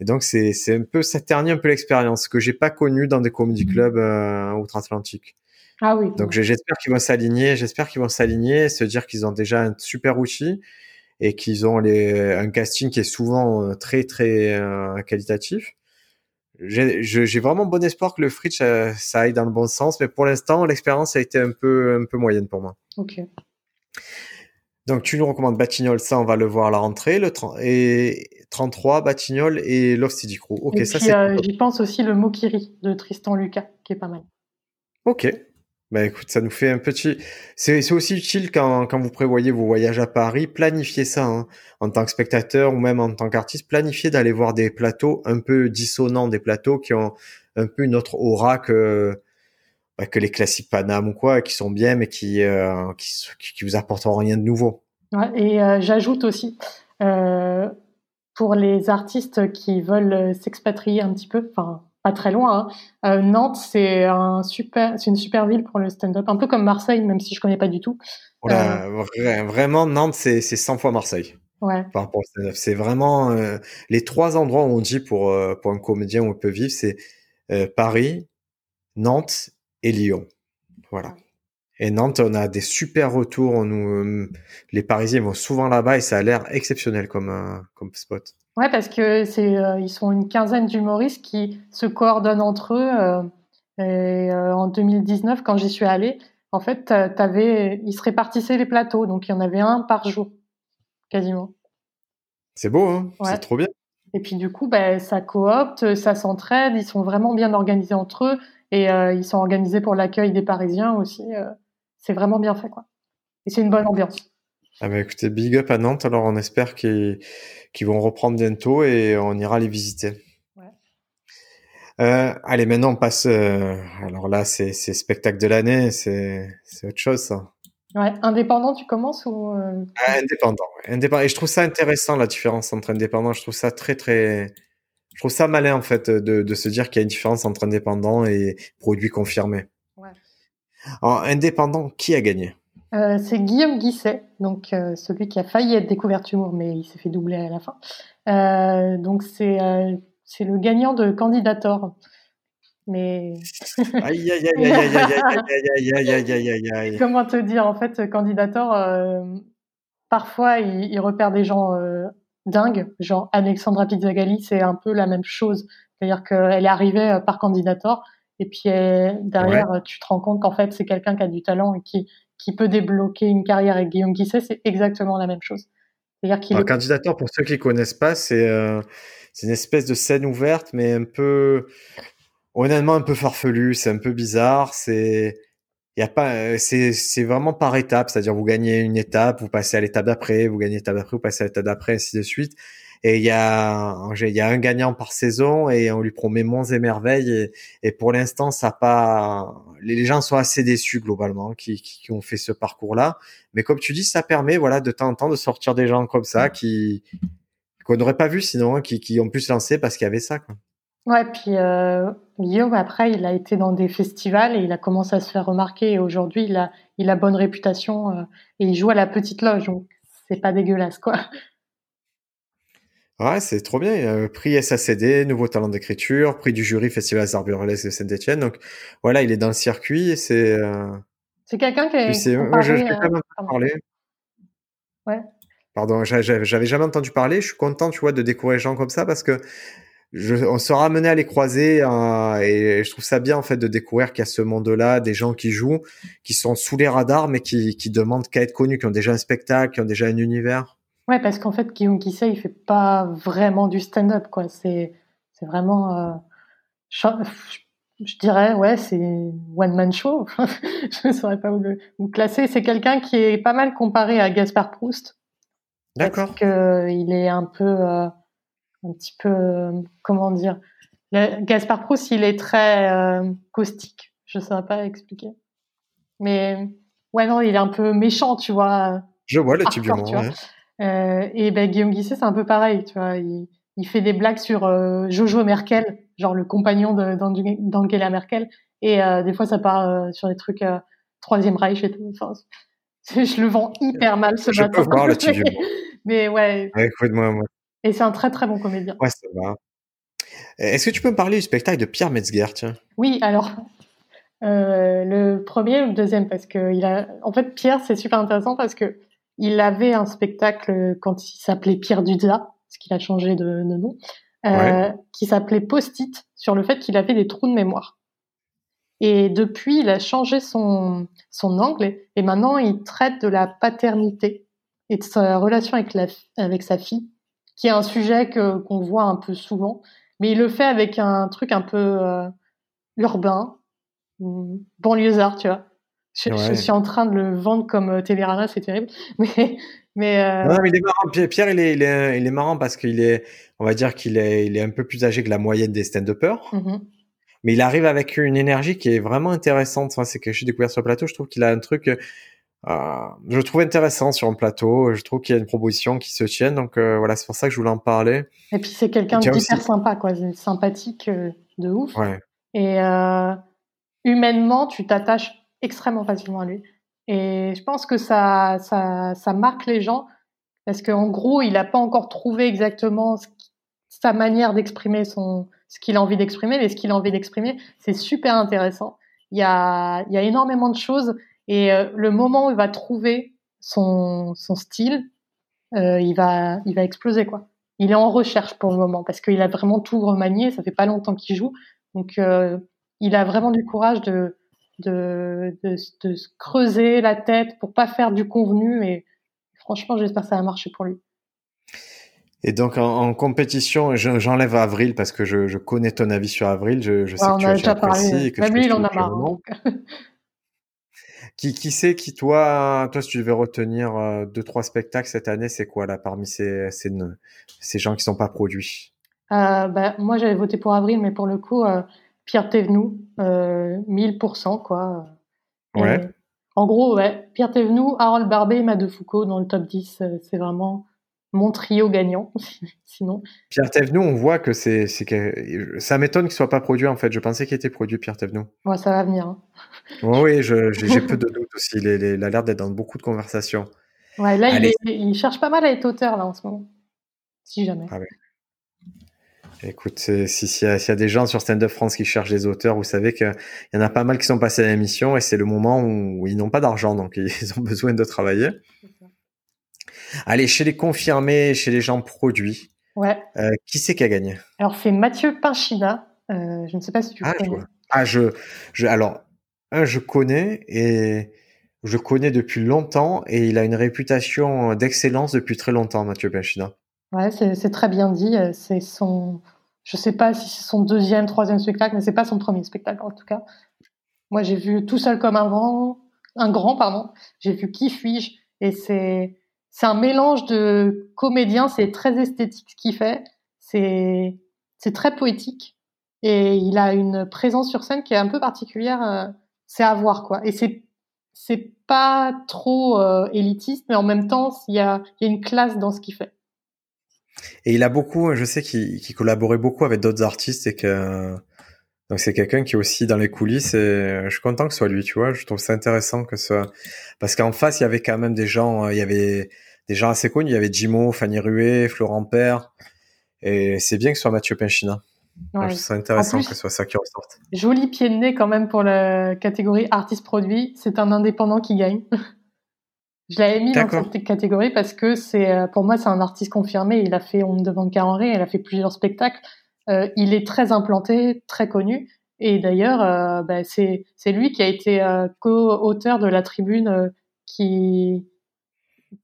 A: Et donc c'est c'est un peu ça ternit un peu l'expérience que j'ai pas connu dans des comedy mmh. clubs euh, outre-Atlantique.
B: Ah oui.
A: Donc j'espère qu'ils vont s'aligner, j'espère qu'ils vont s'aligner, se dire qu'ils ont déjà un super outil et qu'ils ont les un casting qui est souvent euh, très très euh, qualitatif j'ai vraiment bon espoir que le Fritz ça, ça, aille dans le bon sens, mais pour l'instant, l'expérience a été un peu, un peu moyenne pour moi.
B: Ok.
A: Donc, tu nous recommandes Batignolles, ça, on va le voir à la rentrée. Le et 33, Batignolles et Love City Crew. Ok,
B: et
A: ça
B: c'est. Euh, J'y pense aussi le Mokiri de Tristan Lucas, qui est pas mal.
A: Ok, bah écoute, ça nous fait un petit. C'est aussi utile quand, quand vous prévoyez vos voyages à Paris, planifiez ça hein. en tant que spectateur ou même en tant qu'artiste, planifiez d'aller voir des plateaux un peu dissonants, des plateaux qui ont un peu une autre aura que bah, que les classiques Paname ou quoi, qui sont bien mais qui euh, qui, vous apporteront rien de nouveau.
B: Et euh, j'ajoute aussi euh, pour les artistes qui veulent s'expatrier un petit peu, enfin pas très loin. Hein. Euh, Nantes, c'est un super, c'est une super ville pour le stand-up, un peu comme Marseille, même si je connais pas du tout.
A: Euh, vraiment, Nantes, c'est, c'est 100 fois Marseille.
B: Ouais.
A: Par. C'est vraiment euh, les trois endroits où on dit pour, euh, pour un comédien où on peut vivre, c'est Paris, Nantes et Lyon. Voilà. Et Nantes, on a des super retours. Nous, les Parisiens vont souvent là-bas et ça a l'air exceptionnel comme, comme spot.
B: Ouais, parce que c'est euh, ils sont une quinzaine d'humoristes qui se coordonnent entre eux. Euh, et euh, en 2019, quand j'y suis allée, en fait, t'avais, ils se répartissaient les plateaux, donc il y en avait un par jour, quasiment.
A: C'est beau, hein C'est trop bien.
B: Et puis du coup, ben, ça coopte, ça s'entraide, ils sont vraiment bien organisés entre eux et ils sont organisés pour l'accueil des Parisiens aussi. c'est vraiment bien fait, quoi. Et c'est une bonne ambiance.
A: Ah bah écoutez, big up à Nantes, alors on espère qu'ils vont reprendre bientôt et on ira les visiter. Ouais. Euh, allez, maintenant on passe. Euh, alors là, c'est spectacle de l'année, c'est autre chose ça.
B: Ouais, indépendant, tu commences ou
A: euh... ah, Indépendant, indépendant. Et je trouve ça intéressant la différence entre indépendant. Je trouve ça très très. Je trouve ça malin en fait de, de se dire qu'il y a une différence entre indépendant et produit confirmé. Ouais. Alors, indépendant, qui a gagné?
B: Euh, c'est Guillaume Guisset, donc euh, celui qui a failli être découvert humour, mais il s'est fait doubler à la fin. Euh, donc c'est c'est le gagnant de Candidator. Mais
A: aïe aïe aïe aïe aïe aïe aïe aïe aïe aïe
B: Comment te dire en fait Candidator parfois il, il, repère des gens dingues, genre Alexandra Pizzagalli, c'est un peu la même chose, c'est-à-dire qu'elle est arrivée par Candidator et puis derrière tu te rends compte qu'en fait c'est quelqu'un qui a du talent et qui qui peut débloquer une carrière avec Guillaume Guisset, c'est exactement la même chose.
A: C'est-à-dire qu'il. Candidateur, pour ceux qui connaissent pas, c'est euh, une espèce de scène ouverte, mais un peu, honnêtement, un peu farfelu. C'est un peu bizarre. C'est, y a pas, c'est c'est vraiment par étapes. C'est-à-dire, vous gagnez une étape, vous passez à l'étape d'après, vous gagnez l'étape d'après, vous passez à l'étape d'après, ainsi de suite. Et il y a, il y a un gagnant par saison et on lui promet monts et merveilles. Et, et pour l'instant, ça pas, les gens sont assez déçus globalement qui, qui, ont fait ce parcours-là. Mais comme tu dis, ça permet, voilà, de temps en temps de sortir des gens comme ça qui, qu'on n'aurait pas vu sinon, hein, qui, qui ont pu se lancer parce qu'il y avait ça, quoi.
B: Ouais, puis euh, Guillaume, après, il a été dans des festivals et il a commencé à se faire remarquer. Et aujourd'hui, il a, il a bonne réputation euh, et il joue à la petite loge. Donc, c'est pas dégueulasse, quoi.
A: Ouais, c'est trop bien. Euh, prix SACD, nouveau talent d'écriture, prix du jury Festival Arts Burlesque de Saint-Etienne. Donc voilà, il est dans le circuit et c'est. Euh...
B: C'est quelqu'un qui est.
A: C'est. je, je euh, parler.
B: Ouais.
A: pardon, j'avais jamais entendu parler. Je suis content, tu vois, de découvrir les gens comme ça parce que je, on sera amené à les croiser euh, et je trouve ça bien en fait de découvrir qu'il y a ce monde-là, des gens qui jouent, qui sont sous les radars mais qui, qui demandent qu'à être connus, qui ont déjà un spectacle, qui ont déjà un univers.
B: Ouais, parce qu'en fait, Guillaume Kissé, il fait pas vraiment du stand-up, quoi. C'est, c'est vraiment, euh, je, je, dirais, ouais, c'est one man show. *laughs* je ne saurais pas où le où classer. C'est quelqu'un qui est pas mal comparé à Gaspard Proust.
A: D'accord.
B: Parce que il est un peu euh, un petit peu, euh, comment dire, Gaspard Proust, il est très euh, caustique. Je ne saurais pas expliquer. Mais ouais, non, il est un peu méchant, tu vois.
A: Je vois le type de
B: euh, et ben, Guillaume Guisset, c'est un peu pareil, tu vois. Il, il fait des blagues sur Jojo Merkel, genre le compagnon d'Angela Merkel. Et des fois, ça part sur des trucs Troisième Reich et tout. Enfin, *laughs* je le vends hyper mal ce
A: je
B: matin.
A: Peux voir le type *laughs*
B: mais ouais.
A: ouais Écoute-moi, moi.
B: Et c'est un très très bon comédien.
A: Ouais, ça va. Est-ce que tu peux me parler du spectacle de Pierre Metzger, tiens?
B: Oui, alors euh, le premier ou le deuxième? Parce que il a, en fait, Pierre, c'est super intéressant parce que il avait un spectacle quand il s'appelait Pierre Duza, parce qu'il a changé de, de nom, euh, qui s'appelait Post-it sur le fait qu'il avait des trous de mémoire. Et depuis, il a changé son son angle et maintenant il traite de la paternité et de sa relation avec la avec sa fille qui est un sujet que qu'on voit un peu souvent, mais il le fait avec un truc un peu euh, urbain, banlieusard, tu vois. Je, je, suis en train de le vendre comme euh, Télérama, c'est terrible, *laughs* mais mais, euh...
A: non, mais il est marrant. Pierre, il est, il est, il est marrant parce qu'il est, on va dire qu'il est, il est un peu plus âgé que la moyenne des stand-uppers.
B: Mm
A: Mais il arrive avec une énergie qui est vraiment intéressante. Enfin, c'est que j'ai découvert sur le plateau. Je trouve qu'il a un truc euh, je le trouve intéressant sur un plateau. Je trouve qu'il y a une proposition qui se tient. Donc euh, voilà, c'est pour ça que je voulais en parler.
B: Et puis c'est quelqu'un d'hyper aussi... sympa, quoi. sympathique de ouf.
A: Ouais.
B: Et humainement, tu t'attaches extrêmement facilement à lui. Et je pense que ça, ça, ça marque les gens parce qu'en gros, il n'a pas encore trouvé exactement sa manière d'exprimer son, ce qu'il a envie d'exprimer, mais ce qu'il a envie d'exprimer, c'est super intéressant. Il y a, il y a énormément de choses et euh, le moment où il va trouver son, son style, euh, il va il va exploser quoi. Il est en recherche pour le moment parce qu'il a vraiment tout remanié. Ça fait pas longtemps qu'il joue, donc euh, il a vraiment du courage de de, de de, se creuser la tête pour pas faire du convenu. Et franchement, j'espère que ça va marcher pour lui.
A: Et donc en, en compétition, j'enlève Avril parce que je, je, connais ton avis sur Avril. Je, je sais
B: ouais,
A: que tu
B: as déjà parlé.
A: Et que
B: Même lui, il en a marre. *laughs*
A: Qui, qui c'est qui toi, toi si tu devais retenir euh, deux trois spectacles cette année, c'est quoi là parmi ces, ces ces gens qui sont pas produits?
B: Euh, bah, moi j'avais voté pour Avril, mais pour le coup euh, Pierre Thévenoud, euh, 1000% quoi.
A: Ouais.
B: en gros ouais, Pierre Thévenoud, Harold Barbet et Made Foucault dans le top 10, euh, c'est vraiment mon trio gagnant. *laughs* Sinon.
A: Pierre Thévenoud, on voit que c'est, ça m'étonne qu'il soit pas produit en fait. Je pensais qu'il était produit Pierre Thévenoud.
B: Ouais, ça va venir. Hein.
A: Oui, j'ai, peu de doutes aussi. Il, est, il a l'air d'être dans beaucoup de conversations.
B: Ouais, là, il, est, il, cherche pas mal à être auteur là en ce moment. Si jamais.
A: Ah ouais. Écoute, s'il si y, a, si y a des gens sur Stand Up France qui cherchent des auteurs, vous savez qu'il y en a pas mal qui sont passés à l'émission et c'est le moment où, ils n'ont pas d'argent, donc ils *laughs* ont besoin de travailler. Allez, chez les confirmés, chez les gens produits.
B: Ouais.
A: Euh, qui c'est qui a gagné?
B: Alors, c'est Mathieu Pinchina. Euh, je ne sais pas si tu
A: ah,
B: connais.
A: Je, ah, je, je, alors, un, je connais et je connais depuis longtemps et il a une réputation d'excellence depuis très longtemps, Mathieu Pinchina.
B: Ouais, c'est très bien dit. C'est son, je sais pas si c'est son deuxième, troisième spectacle, mais c'est pas son premier spectacle en tout cas. Moi, j'ai vu Tout seul comme un vent, un grand, pardon. J'ai vu Qui suis-je? Et c'est c'est un mélange de comédien, c'est très esthétique ce qu'il fait, c'est c'est très poétique et il a une présence sur scène qui est un peu particulière, euh, c'est à voir quoi. Et c'est c'est pas trop euh, élitiste, mais en même temps il y a, y a une classe dans ce qu'il fait.
A: Et il a beaucoup, je sais qu'il qu collaborait beaucoup avec d'autres artistes et que donc c'est quelqu'un qui est aussi dans les coulisses et je suis content que ce soit lui, tu vois. Je trouve ça intéressant que ce parce qu'en face il y avait quand même des gens, il y avait des gens assez connus. Il y avait Jimo, Fanny Rué, Florent Père et c'est bien que ce soit Mathieu Pinchina.
B: Ouais.
A: C'est intéressant plus, que ce soit ça qui ressorte.
B: Joli pied de nez quand même pour la catégorie artiste produit. C'est un indépendant qui gagne. Je l'avais mis dans cette catégorie parce que c'est, euh, pour moi, c'est un artiste confirmé. Il a fait On me demande qu'à en il a fait plusieurs spectacles. Euh, il est très implanté, très connu. Et d'ailleurs, euh, bah, c'est, lui qui a été euh, co-auteur de la tribune qui,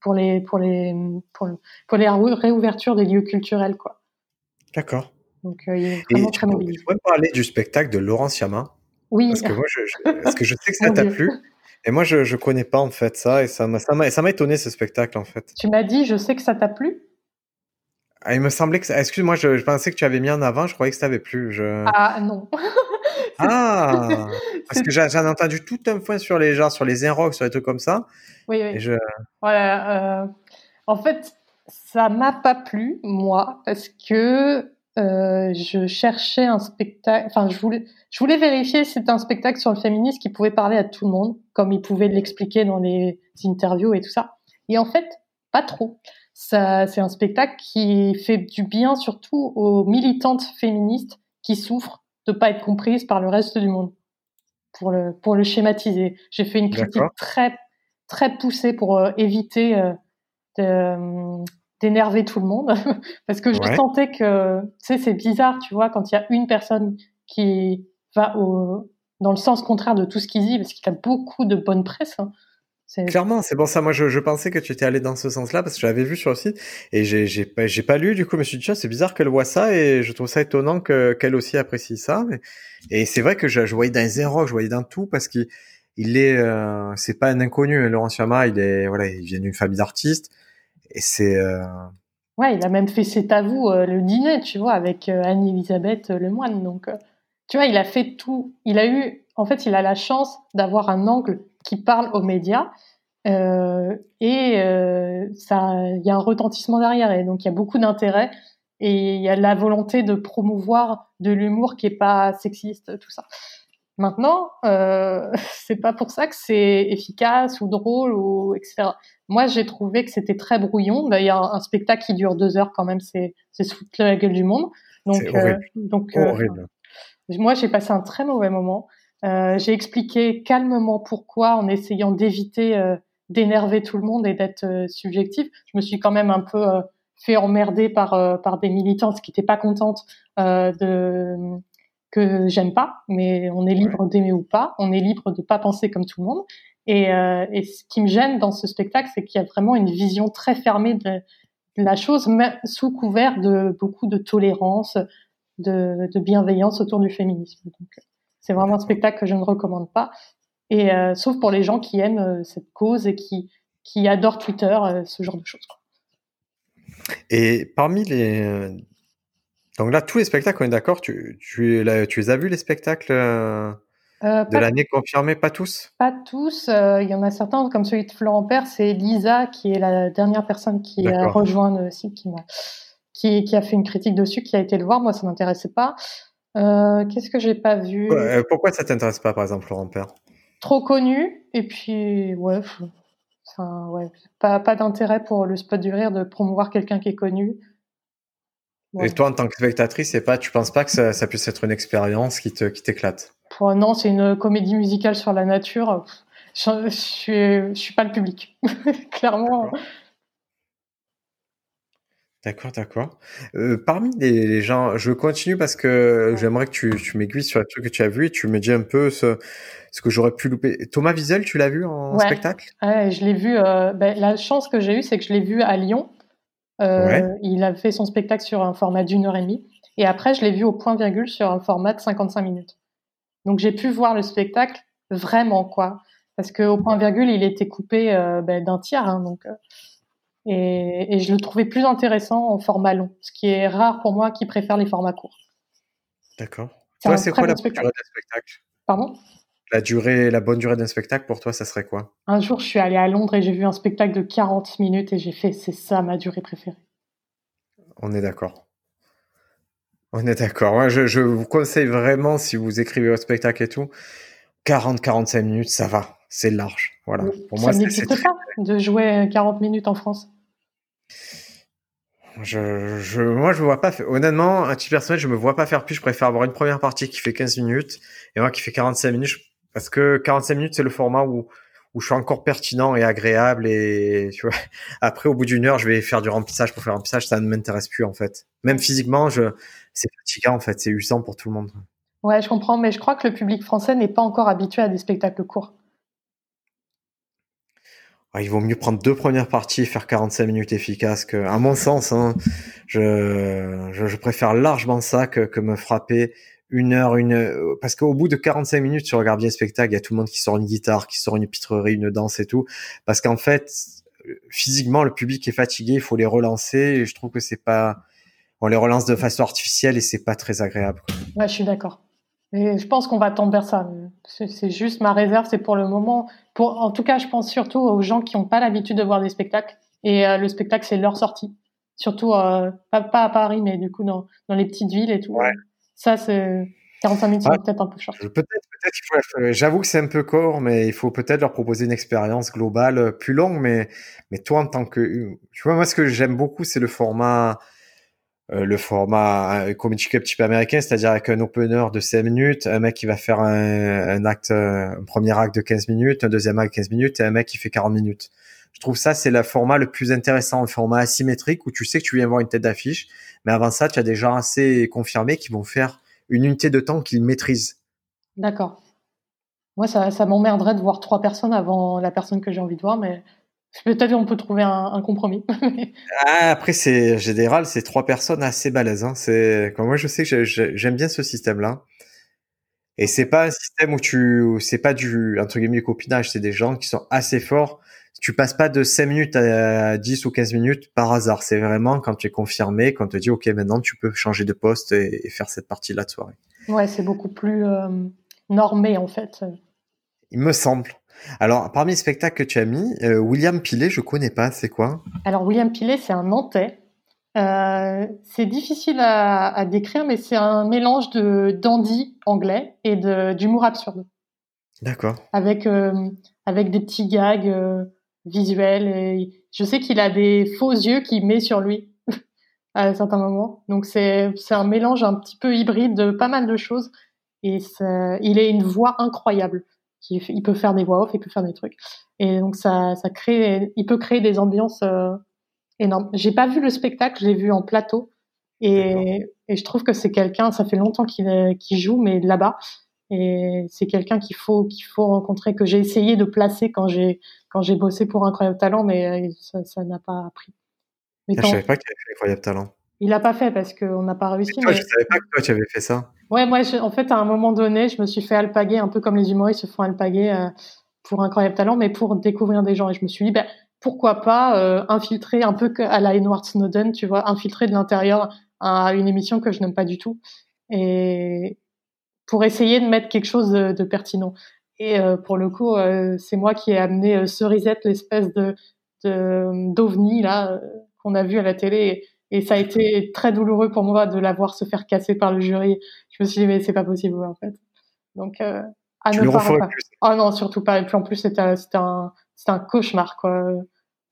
B: pour les, pour les, pour, pour les réouvertures des lieux culturels, quoi.
A: D'accord.
B: Donc, il est vraiment très mobile. Tu
A: pourrais parler du spectacle de Laurence Yama
B: Oui.
A: Parce que moi, je, parce que je sais que ça t'a *laughs* plu. Et moi, je je connais pas en fait ça et ça m'a étonné ce spectacle en fait.
B: Tu m'as dit, je sais que ça t'a plu?
A: Ah, il me semblait que excuse-moi, je, je, pensais que tu avais mis en avant, je croyais que ça t'avait plu. Je...
B: Ah non. *laughs*
A: ah *laughs* parce que j'en ai entendu tout un point sur les gens, sur les Inrocks, sur les trucs comme ça.
B: Oui oui. je... Voilà. Euh... En fait, ça m'a pas plu moi parce que euh, je cherchais un spectacle. Enfin, je voulais, je voulais vérifier si c'était un spectacle sur le féminisme qui pouvait parler à tout le monde, comme il pouvait l'expliquer dans les interviews et tout ça. Et en fait, pas trop. Ça, c'est un spectacle qui fait du bien surtout aux militantes féministes qui souffrent de pas être comprises par le reste du monde. Pour le, pour le schématiser, j'ai fait une critique très, très poussée pour euh, éviter euh, de, d'énerver tout le monde *laughs* parce que je sentais que tu sais c'est bizarre tu vois quand il y a une personne qui va au dans le sens contraire de tout ce qu'il dit parce qu'il a beaucoup de bonne presse hein.
A: Clairement, c'est bon ça. Moi, je, je, pensais que tu étais allé dans ce sens-là parce que j'avais vu sur le site et j'ai j'ai pas, pas lu. Du coup, je me suis dit c'est bizarre qu'elle voit ça et je trouve ça étonnant que qu'elle aussi apprécie ça. Et c'est vrai que je, je, voyais dans zéro, je voyais dans tout parce qu'il il est euh, c'est pas un inconnu. Hein, Laurent Fiamma, il est voilà, il vient d'une famille d'artistes et. Euh...
B: Ouais, il a même fait C'est à vous euh, le dîner, tu vois, avec euh, Anne-Elisabeth Lemoine. Donc, tu vois, il a fait tout. Il a eu, en fait, il a la chance d'avoir un angle qui parle aux médias. et il y a un retentissement derrière, et donc il y a beaucoup d'intérêt, et il y a la volonté de promouvoir de l'humour qui est pas sexiste, tout ça. Maintenant, euh, *laughs* c'est pas pour ça que c'est efficace ou drôle ou etc. Moi, j'ai trouvé que c'était très brouillon. D'ailleurs, un spectacle qui dure deux heures quand même, c'est c'est se foutre la gueule du monde. Donc,
A: euh, donc euh, horrible.
B: moi, j'ai passé un très mauvais moment. Euh, j'ai expliqué calmement pourquoi, en essayant d'éviter euh, d'énerver tout le monde et d'être subjectif. Je me suis quand même un peu fait emmerder par par des militantes qui n'étaient pas contentes de que j'aime pas, mais on est libre d'aimer ou pas, on est libre de pas penser comme tout le monde. Et, euh, et ce qui me gêne dans ce spectacle, c'est qu'il y a vraiment une vision très fermée de, la chose, sous couvert de beaucoup de tolérance, de, bienveillance autour du féminisme. C'est vraiment un spectacle que je ne recommande pas. Et euh, sauf pour les gens qui aiment euh, cette cause et qui adorent Twitter, ce genre de choses.
A: Et parmi les donc là, tous les spectacles, on est d'accord, tu, tu les as vus les spectacles euh, euh de l'année confirmés Pas tous?
B: Pas tous. Euh, il y en a certains, comme celui de Florent Père, c'est Lisa qui est la dernière personne qui a rejoint le site, qui, qui, qui, a fait une critique dessus, qui a été le voir. Moi, ça m'intéressait pas. Euh, Qu'est-ce que j'ai pas vu?
A: Pourquoi ça t'intéresse pas, par exemple, Florent Père?
B: Trop connu, et puis, ouais, enfin, ouais, pas, pas d'intérêt pour le spot du rire de promouvoir quelqu'un qui est connu.
A: Et toi, en tant que spectatrice, c'est pas, tu penses pas que ça, ça puisse être une expérience qui te, qui t'éclate?
B: Non, c'est une comédie musicale sur la nature. Je, je, suis, je suis pas le public, *laughs* clairement.
A: D'accord, d'accord. Euh, parmi les, gens, je continue parce que j'aimerais que tu, tu m'aiguilles sur les trucs que tu as vus et tu me dis un peu ce, ce que j'aurais pu louper. Thomas Wiesel, tu l'as vu en spectacle?
B: Ouais, je l'ai vu. Euh, ben, la chance que j'ai eue, c'est que je l'ai vu à Lyon euh, il a fait son spectacle sur un format d'une heure et demie. Et après, je l'ai vu au point virgule sur un format de 55 minutes. Donc j'ai pu voir le spectacle vraiment quoi, parce qu'au point virgule, il était coupé euh, ben, d'un tiers, hein, donc euh, et, et, je le trouvais plus intéressant en format long, ce qui est rare pour moi qui préfère les formats courts.
A: D'accord. Toi, c'est quoi la spectacle
B: Pardon?
A: La durée, la bonne durée d'un spectacle, pour toi, ça serait quoi?
B: Un jour, je suis allée à Londres et j'ai vu un spectacle de 40 minutes et j'ai fait, c'est ça ma durée préférée.
A: On est d'accord. On est d'accord. je, vous conseille vraiment, si vous écrivez votre spectacle et tout, 40-45 minutes, ça va. C'est large. Voilà.
B: Pour ça n'existe pas de jouer 40 minutes en France.
A: Je, je, moi, je me vois pas. Honnêtement, un petit personnage, je me vois pas faire plus. Je préfère avoir une première partie qui fait 15 minutes et moi qui fait 45 minutes parce que 45 minutes, c'est le format où, où je suis encore pertinent et agréable et tu vois. *laughs* Après, au bout d'une heure, je vais faire du remplissage pour faire un remplissage, ça ne m'intéresse plus en fait. Même physiquement, je, c'est fatigant en fait, c'est usant pour tout le monde.
B: Ouais, je comprends, mais je crois que le public français n'est pas encore habitué à des spectacles courts.
A: il vaut mieux prendre deux premières parties et faire 45 minutes efficaces que, à mon sens, hein, je, je, préfère largement ça que, que me frapper une heure, une parce qu'au bout de 45 minutes, tu regardes bien le spectacle, il y a tout le monde qui sort une guitare, qui sort une pitrerie, une danse et tout, parce qu'en fait, physiquement, le public est fatigué, il faut les relancer. Et je trouve que c'est pas, on les relance de façon artificielle et c'est pas très agréable.
B: Ouais, je suis d'accord. Et je pense qu'on va tendre vers ça. C'est juste ma réserve, c'est pour le moment. Pour, en tout cas, je pense surtout aux gens qui n'ont pas l'habitude de voir des spectacles. Et euh, le spectacle, c'est leur sortie. Surtout, euh, pas, pas, à Paris, mais du coup, dans, dans les petites villes et tout. Ouais. Ça, c'est 45 minutes, peut-être un peu short.
A: Peut-être, peut-être J'avoue que c'est un peu court, mais il faut peut-être leur proposer une expérience globale euh, plus longue. Mais, mais toi, en tant que, tu vois, moi, ce que j'aime beaucoup, c'est le format, euh, le format euh, comedy club type américain, c'est-à-dire avec un opener de 5 minutes, un mec qui va faire un, un acte, un premier acte de 15 minutes, un deuxième acte de 15 minutes, et un mec qui fait 40 minutes. Je trouve ça, c'est le format le plus intéressant, le format asymétrique où tu sais que tu viens voir une tête d'affiche, mais avant ça, tu as des gens assez confirmés qui vont faire une unité de temps qu'ils maîtrisent.
B: D'accord. Moi, ça, ça m'emmerderait de voir trois personnes avant la personne que j'ai envie de voir, mais peut-être on peut trouver un, compromis. *laughs*
A: ah, après, c'est général, c'est trois personnes assez balèzes. Hein. C'est comme moi, je sais que j'aime bien ce système-là. Et c'est pas un système où tu, c'est pas du entre guillemets copinage, c'est des gens qui sont assez forts tu passes pas de 5 minutes à 10 ou 15 minutes par hasard. C'est vraiment quand tu es confirmé, quand on te dit, OK, maintenant tu peux changer de poste et, faire cette partie-là de soirée.
B: Ouais, c'est beaucoup plus euh, normé en fait.
A: Il me semble. Alors, parmi les spectacles que tu as mis, euh, William Pilet, je connais pas, c'est quoi?
B: Alors, William Pilet, c'est un Nantais. Euh, c'est difficile à, décrire, mais c'est un mélange de dandy anglais et d'humour absurde.
A: D'accord.
B: Avec, avec des petits gags visuel. Et je sais qu'il a des faux yeux qu'il met sur lui *laughs* à certains moments. Donc c'est un mélange un petit peu hybride de pas mal de choses. Et il a une voix incroyable. Il, peut faire des voix off, il peut faire des trucs. Et donc ça, ça crée, il peut créer des ambiances euh, énormes. J'ai pas vu le spectacle, je l'ai vu en plateau. Et, et, je trouve que c'est quelqu'un, ça fait longtemps qu'il joue, mais là-bas, et c'est quelqu'un qu'il faut qu'il faut rencontrer que j'ai essayé de placer quand j'ai quand j'ai bossé pour Incroyable Talent, mais euh, ça n'a pas pris.
A: Mais ah, Je savais pas qu'il avait fait Incroyable Talent.
B: Il l'a pas fait parce qu'on n'a pas réussi.
A: Toi, mais... je savais pas que toi tu avais fait ça.
B: Ouais, moi, en fait, à un moment donné, je me suis fait alpaguer, un peu comme les humoristes se font alpaguer euh, pour Incroyable Talent, mais pour découvrir des gens. Et je me suis dit, ben, pourquoi pas euh, infiltrer un peu à la Edward Snowden, tu vois, infiltrer de l'intérieur à une émission que je n'aime pas du tout. Et, pour essayer de mettre quelque chose de, pertinent. Et euh, pour le coup, euh, c'est moi qui ai amené euh, Cerisette, l'espèce de d'ovni là qu'on a vu à la télé. Et, ça a été très douloureux pour moi de la voir se faire casser par le jury. Je me suis dit mais c'est pas possible en fait. Donc à ne pas. Oh non, surtout pas. Et puis en plus c'était un c'était un cauchemar quoi.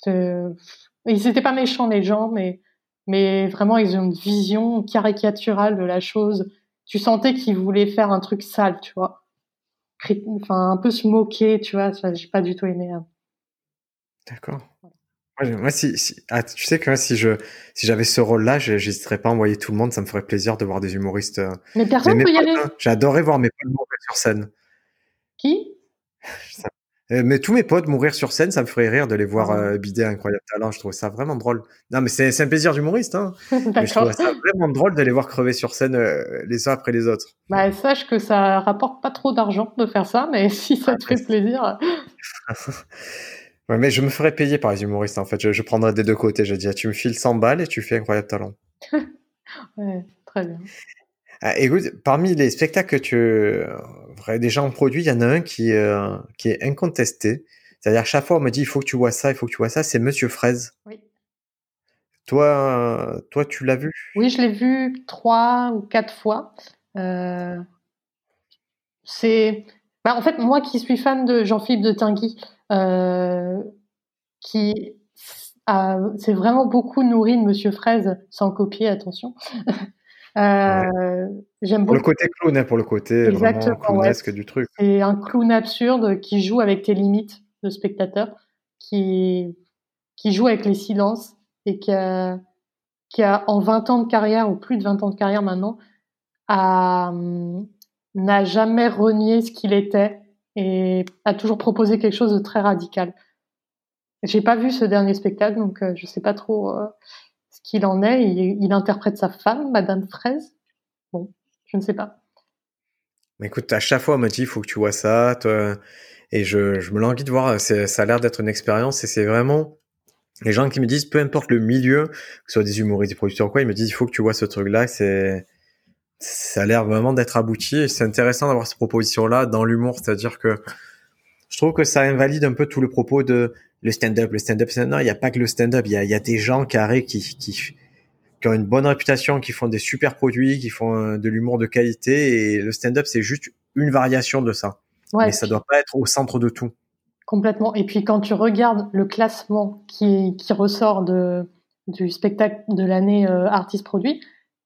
B: Ils étaient pas méchants les gens, mais mais vraiment ils ont une vision caricaturale de la chose tu sentais qu'il voulait faire un truc sale, tu vois. Enfin, un peu se moquer, tu vois. J'ai pas du tout aimé. Hein.
A: D'accord. Moi, si, ah, tu sais que si je si j'avais ce rôle-là, j'hésiterais pas à envoyer tout le monde. Ça me ferait plaisir de voir des humoristes. Euh,
B: Mais personne peut y aller.
A: Hein. J'adorais voir mes potes sur scène.
B: Qui? *laughs*
A: Euh, mais tous mes potes mourir sur scène, ça me ferait rire de les voir ah euh, bider incroyable talent. Je trouve ça vraiment drôle. Non, mais c'est un plaisir d'humoriste. Hein. *laughs* mais je trouve ça vraiment drôle de les voir crever sur scène euh, les uns après les autres.
B: Bah, sache que ça rapporte pas trop d'argent de faire ça, mais *laughs* si ça te fait plaisir. *laughs*
A: ouais, mais je me ferais payer par les humoristes en fait. Je, je prendrais des deux côtés. Je dis, tu me files 100 balles et tu fais incroyable talent.
B: ouais, très bien.
A: Ah, écoute, parmi les spectacles que tu euh, déjà en produit, il y en a un qui, euh, qui est incontesté. C'est-à-dire, chaque fois, on me dit, il faut que tu vois ça, il faut que tu vois ça, c'est Monsieur Fraise.
B: Oui.
A: Toi, toi, tu l'as vu?
B: Oui, je l'ai vu trois ou quatre fois. Euh, c'est, bah, en fait, moi qui suis fan de Jean-Philippe de Tinguy, qui c'est vraiment beaucoup nourri de Monsieur Fraise, sans copier, attention. *laughs*
A: Euh, J'aime beaucoup. Le côté clown, hein, pour le côté vraiment clownesque du truc.
B: C'est un clown absurde qui joue avec tes limites. le spectateur, qui, qui joue avec les silences et qui a, qui a en 20 ans de carrière ou plus de 20 ans de carrière maintenant, n'a jamais renié ce qu'il était et a toujours proposé quelque chose de très radical. J'ai pas vu ce dernier spectacle, donc euh, je sais pas trop euh, ce qu'il en est. Il, il, interprète sa femme, Madame Fraise. Je ne sais pas.
A: Écoute, à chaque fois, on me dit, il faut que tu vois ça. Toi, et je, je me languis de voir. Ça a l'air d'être une expérience et c'est vraiment les gens qui me disent, peu importe le milieu, que ce soit des humoristes, des producteurs quoi, ils me disent, il faut que tu vois ce truc-là. C'est ça a l'air vraiment d'être abouti et c'est intéressant d'avoir cette proposition-là dans l'humour, c'est-à-dire que je trouve que ça invalide un peu tout le propos de le stand-up, le stand-up, non, il n'y a pas que le stand-up, il y a, des gens carrés qui, qui, ont une bonne réputation, qui font des super produits, qui font euh, de l'humour de qualité et le stand-up c'est juste une variation de ça. Ouais, Mais ça doit pas être au centre de tout.
B: Complètement. Et puis quand tu regardes le classement qui, qui ressort de, du spectacle de l'année euh, artiste produit,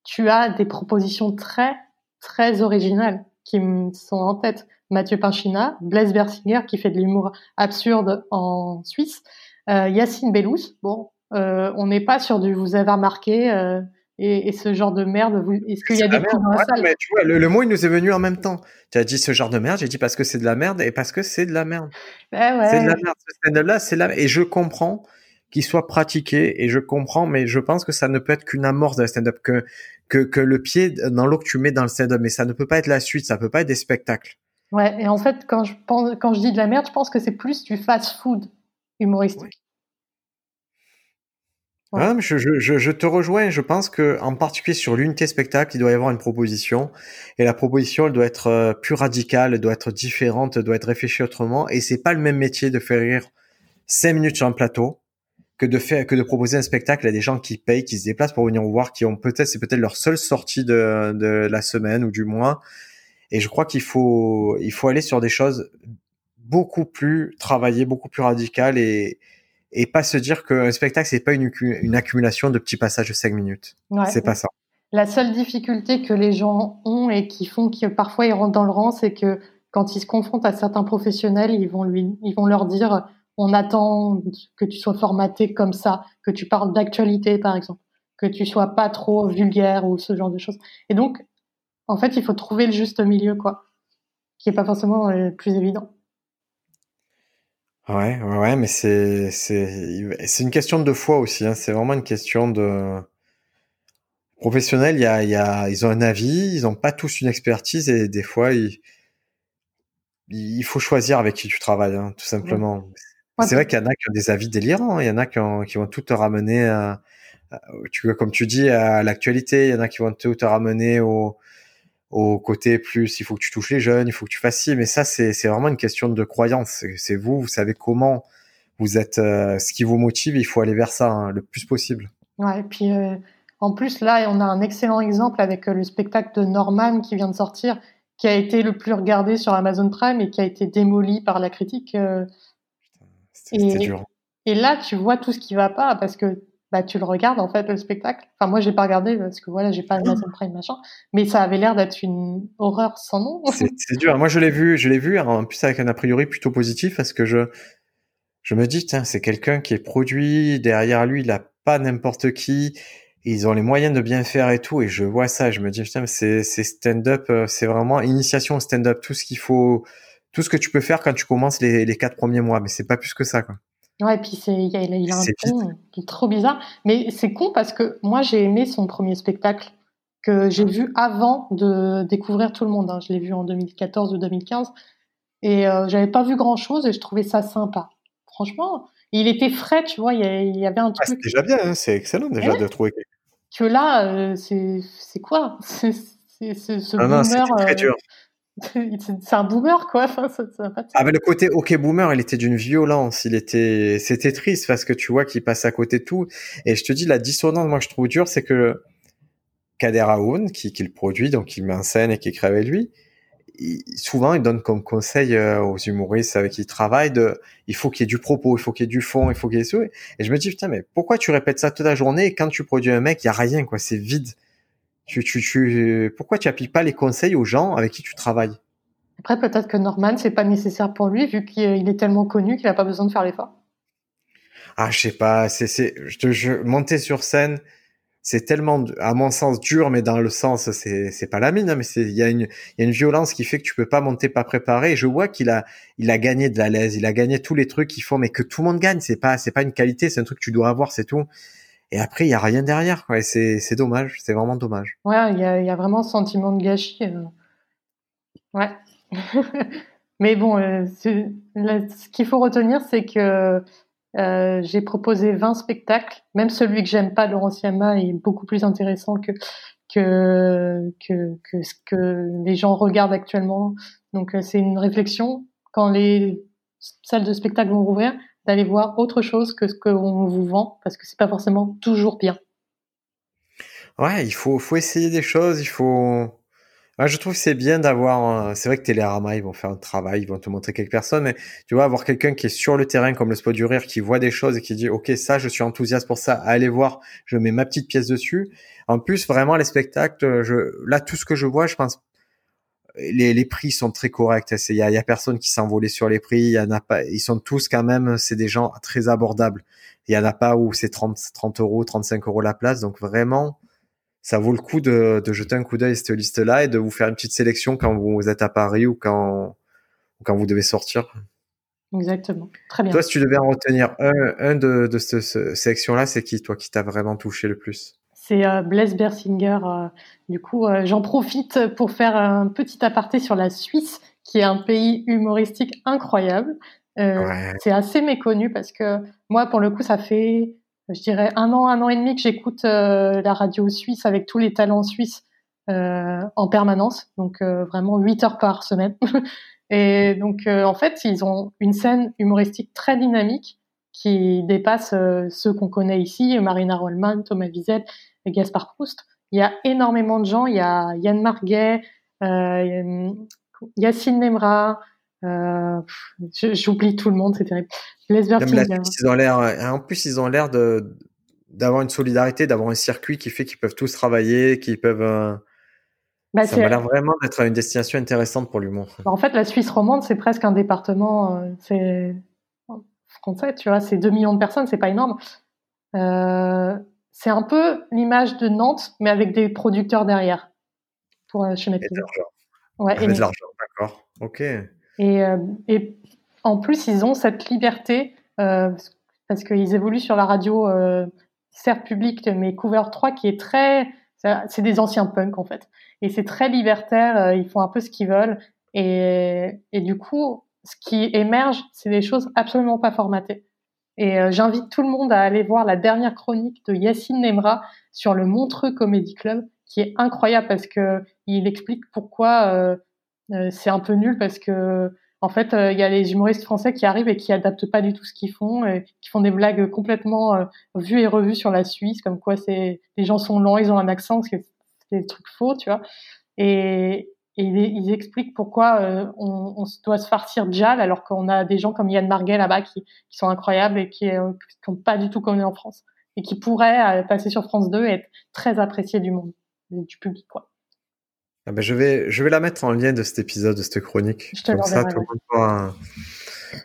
B: tu as des propositions très, très originales qui me sont en tête. Mathieu Pinchina, Blaise Bersinger qui fait de l'humour absurde en Suisse, euh, Yacine Bellous. Bon, on n'est pas sur du vous avez remarqué euh, et, et, ce genre de merde. Est-ce qu'il y a des
A: coups dans la salle? mais tu vois, le, mot il nous est venu en même temps. Tu as dit ce genre de merde, j'ai dit parce que c'est de la merde et parce que c'est de la merde.
B: Ben ouais.
A: C'est de la merde. Ce là c'est là et je comprends qu'il soit pratiqué et je comprends, mais je pense que ça ne peut être qu'une amorce de la stand-up, que, que, que le pied dans l'eau que tu mets dans le stand-up, mais ça ne peut pas être la suite, ça peut pas être des spectacles.
B: Ouais, et en fait, quand je pense, quand je dis de la merde, je pense que c'est plus du fast-food humoristique.
A: Ouais. Ah, je, je, je, te rejoins. Je pense que, en particulier sur l'unité spectacle, il doit y avoir une proposition. Et la proposition, elle doit être euh, plus radicale, elle doit être différente, elle doit être réfléchie autrement. Et c'est pas le même métier de faire rire cinq minutes sur un plateau que de faire que de proposer un spectacle à des gens qui payent, qui se déplacent pour venir voir, qui ont peut-être c'est peut-être leur seule sortie de, de la semaine ou du mois. Et je crois qu'il faut il faut aller sur des choses beaucoup plus travaillées, beaucoup plus radicales et et pas se dire qu'un spectacle c'est pas une, une accumulation de petits passages de cinq minutes. Ouais. C'est pas ça.
B: La seule difficulté que les gens ont et qui font que parfois ils rentrent dans le rang, c'est que quand ils se confrontent à certains professionnels, ils vont lui ils vont leur dire on attend que tu sois formaté comme ça, que tu parles d'actualité par exemple, que tu sois pas trop vulgaire ou ce genre de choses. Et donc, en fait, il faut trouver le juste milieu, quoi, qui est pas forcément le plus évident.
A: Ouais, ouais, mais c'est c'est c'est une question de foi aussi. Hein. C'est vraiment une question de professionnel. Il y a il y a ils ont un avis, ils ont pas tous une expertise et des fois il il faut choisir avec qui tu travailles, hein, tout simplement c'est vrai qu'il y en a qui ont des avis délirants. Il y en a qui, qui vont tout te ramener, à, tu, comme tu dis, à l'actualité. Il y en a qui vont tout te ramener au, au côté plus, il faut que tu touches les jeunes, il faut que tu fasses ci. Mais ça, c'est vraiment une question de croyance. C'est vous, vous savez comment vous êtes, euh, ce qui vous motive. Il faut aller vers ça hein, le plus possible.
B: Ouais, et puis euh, en plus là, on a un excellent exemple avec euh, le spectacle de Norman qui vient de sortir, qui a été le plus regardé sur Amazon Prime et qui a été démoli par la critique. Et, dur. et là, tu vois tout ce qui va pas parce que bah, tu le regardes en fait le spectacle. Enfin, moi, j'ai pas regardé parce que voilà, j'ai pas Amazon Prime machin, mais ça avait l'air d'être une horreur sans nom.
A: C'est dur. Moi, je l'ai vu, je l'ai vu en plus avec un a priori plutôt positif parce que je je me dis, tiens, c'est quelqu'un qui est produit derrière lui, il a pas n'importe qui. Ils ont les moyens de bien faire et tout, et je vois ça, je me dis, putain, c'est stand-up, euh, c'est vraiment initiation stand-up, tout ce qu'il faut, tout ce que tu peux faire quand tu commences les, les quatre premiers mois, mais c'est pas plus que ça, quoi.
B: Ouais, et puis c'est, il a, il a un ton qui est trop bizarre. Mais c'est con parce que moi, j'ai aimé son premier spectacle que j'ai vu avant de découvrir tout le monde. Hein. Je l'ai vu en 2014 ou 2015. Et euh, j'avais pas vu grand chose et je trouvais ça sympa. Franchement, il était frais, tu vois, il y avait un ah, truc.
A: c'est déjà bien, hein. c'est excellent déjà de trouver
B: Que là, euh, c'est, c'est quoi? *laughs* C'est, ce non, boomer.
A: très euh, dur. *laughs*
B: c'est un boomer quoi. Enfin, ça,
A: ça pas ah le côté ok boomer, il était d'une violence. Il était, c'était triste parce que tu vois qu'il passe à côté de tout. Et je te dis la dissonance, moi je trouve dur, c'est que Kader Aoun, qui, qui le produit, donc il met en scène et qui écrit avec lui, souvent il donne comme conseil euh, aux humoristes avec qui il travaille de, il faut qu'il y ait du propos, il faut qu'il y ait du fond, il faut qu'il y ait ça. Et je me dis putain mais pourquoi tu répètes ça toute la journée et quand tu produis un mec, il y a rien quoi, c'est vide. Tu, tu, tu, pourquoi tu appliques pas les conseils aux gens avec qui tu travailles?
B: Après, peut-être que Norman, c'est pas nécessaire pour lui, vu qu'il est tellement connu qu'il n'a pas besoin de faire l'effort.
A: Ah, je sais pas, c'est, c'est, je, je, monter sur scène, c'est tellement, à mon sens, dur, mais dans le sens, c'est, c'est pas la mine, hein, mais c'est, il y a une, il y a une violence qui fait que tu peux pas monter pas préparé. Et je vois qu'il a, il a gagné de la l'aise, il a gagné tous les trucs qu'il faut, mais que tout le monde gagne, c'est pas, c'est pas une qualité, c'est un truc que tu dois avoir, c'est tout. Et après, il y a rien derrière, c'est, c'est dommage, c'est vraiment dommage.
B: Ouais, il y a, y a vraiment ce sentiment de gâchis. Euh. Ouais. *laughs* mais bon, euh, ce qu'il faut retenir, c'est que euh, j'ai proposé 20 spectacles. Même celui que j'aime pas, Laurent Siama, est beaucoup plus intéressant que, que, que, que ce que les gens regardent actuellement. Donc, c'est une réflexion. Quand les salles de spectacle vont rouvrir, d'aller voir autre chose que ce qu'on vous vend, parce que c'est pas forcément toujours bien.
A: Ouais, il faut, faut essayer des choses, il faut, ah, je trouve que c'est bien d'avoir. C'est vrai que Télérama, ils vont faire un travail, ils vont te montrer quelques personnes, mais tu vois, avoir quelqu'un qui est sur le terrain comme le spot du rire, qui voit des choses et qui dit, ok, ça, je suis enthousiaste pour ça, allez voir, je mets ma petite pièce dessus. En plus, vraiment, les spectacles, je, là, tout ce que je vois, je pense, les, les prix sont très corrects. Il y a, y a personne qui s'envolait sur les prix. Il y en a pas. Ils sont tous quand même. C'est des gens très abordables. Il y en a pas où c'est 30, 30 euros, 35 euros la place. Donc vraiment, ça vaut le coup de, de jeter un coup d'œil à cette liste-là et de vous faire une petite sélection quand vous êtes à Paris ou quand, quand vous devez sortir.
B: Exactement. Très bien.
A: Toi, si tu devais en retenir un, un de, de cette, sélection-là, c'est qui, toi, qui t'a vraiment touché le plus?
B: C'est euh, Blaise Bersinger. Euh, du coup, euh, j'en profite pour faire un petit aparté sur la Suisse, qui est un pays humoristique incroyable. Ouais. C'est assez méconnu parce que moi, pour le coup, ça fait je dirais un an, un an et demi que j'écoute euh, la radio suisse avec tous les talents suisses euh, en permanence, donc vraiment 8 heures par semaine. *laughs* et donc en fait, ils ont une scène humoristique très dynamique qui dépasse ceux qu'on connaît ici, Marina Rollman, Thomas Wiesel Gaspard Proust. Il y a énormément de gens, il y a Yann Marguet, Yacine Nemra, euh, J'oublie tout le monde, c'est terrible.
A: ils ont l'air, euh, en plus, ils ont l'air de d'avoir une solidarité, d'avoir un circuit qui fait qu'ils peuvent tous travailler, qu'ils peuvent. Euh, bah, ça m'a l'air vraiment d'être une destination intéressante pour l'humour.
B: Bah, en fait, la Suisse romande, c'est presque un département, euh, c'est français, tu vois, c'est 2 millions de personnes, c'est pas énorme. Euh, c'est un peu l'image de Nantes, mais avec des producteurs derrière. Pour euh, chez
A: de l'argent. Ouais, et de l'argent, d'accord. Ok.
B: Et, euh, et, en plus, ils ont cette liberté euh, parce qu'ils évoluent sur la radio, euh, certes publique, mais Cover 3 qui est très, c'est des anciens punks en fait, et c'est très libertaire. Ils font un peu ce qu'ils veulent, et, et du coup, ce qui émerge, c'est des choses absolument pas formatées. Et euh, j'invite tout le monde à aller voir la dernière chronique de Yacine Nemra sur le Montreux Comedy Club, qui est incroyable parce que il explique pourquoi euh, euh, c'est un peu nul parce que en fait, euh, il y a les humoristes français qui arrivent et qui adaptent pas du tout ce qu'ils font, et qui font des blagues complètement euh, vues et revues sur la Suisse, comme quoi c'est les gens sont lents, ils ont un accent, c'est des trucs faux, tu vois. Et, et ils, expliquent pourquoi on, on, doit se farcir de Jal alors qu'on a des gens comme Yann Marguet là-bas qui, qui, sont incroyables et qui, qui pas du tout connu en France et qui pourraient passer sur France 2 et être très appréciés du monde, du public, quoi.
A: Ah ben je, vais, je vais la mettre en lien de cet épisode, de cette chronique. Je Comme ça, tout le monde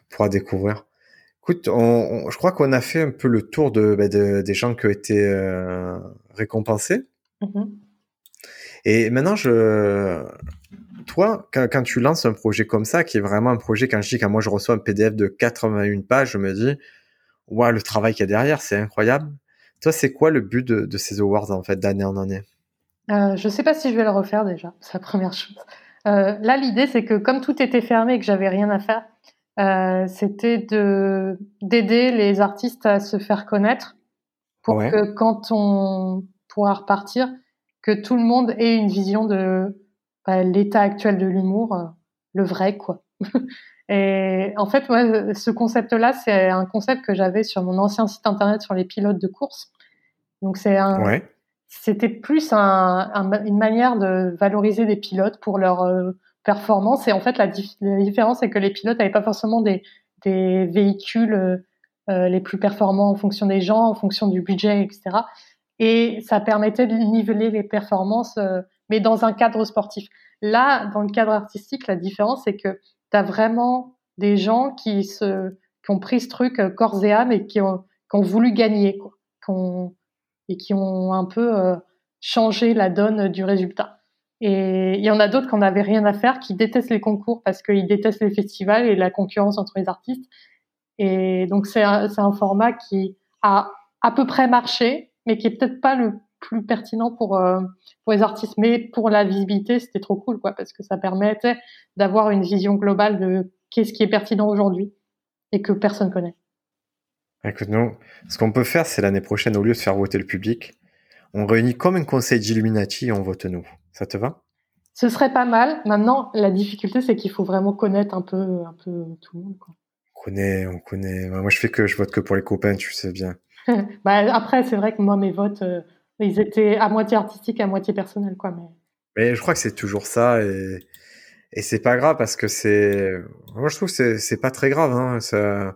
A: pourra, découvrir. Écoute, on, je crois qu'on a fait un peu le tour de, ben de des gens qui ont été euh, récompensés. Mm-hmm. Et maintenant, je, toi, quand, quand, tu lances un projet comme ça, qui est vraiment un projet, quand je dis quand moi je reçois un PDF de 81 pages, je me dis, waouh, le travail qu'il y a derrière, c'est incroyable. Toi, c'est quoi le but de, de ces awards en fait d'année en année?
B: Euh, je ne sais pas si je vais le refaire déjà, c'est la première chose. Euh, là, l'idée, c'est que comme tout était fermé et que j'avais rien à faire, euh, c'était de d'aider les artistes à se faire connaître pour que quand on pourra repartir, que tout le monde ait une vision de bah, l'état actuel de l'humour, euh, le vrai, quoi. *laughs* et en fait, moi, ce concept-là, c'est un concept que j'avais sur mon ancien site internet sur les pilotes de course. Donc c'est un, ouais c'était plus un, une manière de valoriser des pilotes pour leur euh, performance. Et en fait, la, différence, c'est que les pilotes n'avaient pas forcément des, des véhicules euh, euh, les plus performants en fonction des gens, en fonction du budget, etc. Et ça permettait de niveler les performances, mais dans un cadre sportif. Là, dans le cadre artistique, la différence, c'est que tu as vraiment des gens qui, se, qui ont pris ce truc euh, corps et âme et qui ont, qui ont voulu gagner, quoi, et qui ont un peu euh, changé la donne du résultat. Et il y en a d'autres qui n'avaient rien à faire, qui détestent les concours parce qu'ils détestent les festivals et la concurrence entre les artistes. Et donc c'est un, un, format qui a à peu près marché, mais qui est peut-être pas le plus pertinent pour euh, pour les artistes. Mais pour la visibilité, c'était trop cool, quoi, parce que ça permettait d'avoir une vision globale de qu'est-ce qui est pertinent aujourd'hui et que personne connaît.
A: Écoute, nous, ce qu'on peut faire, c'est l'année prochaine, au lieu de faire voter le public, on réunit comme un conseil d'Illuminati et on vote nous. Ça te va?
B: Ce serait pas mal. Maintenant, la difficulté, c'est qu'il faut vraiment connaître un peu, un peu tout le monde. Quoi.
A: On connaît, on connaît. Moi, je fais que je vote que pour les copains, tu sais bien. *laughs*
B: bah, après, c'est vrai que moi, mes votes, euh, ils étaient à moitié artistiques, à moitié personnels, quoi. Mais,
A: mais je crois que c'est toujours ça et, et c'est pas grave parce que c'est. Moi, je trouve que c'est, pas très grave. Hein. Ça,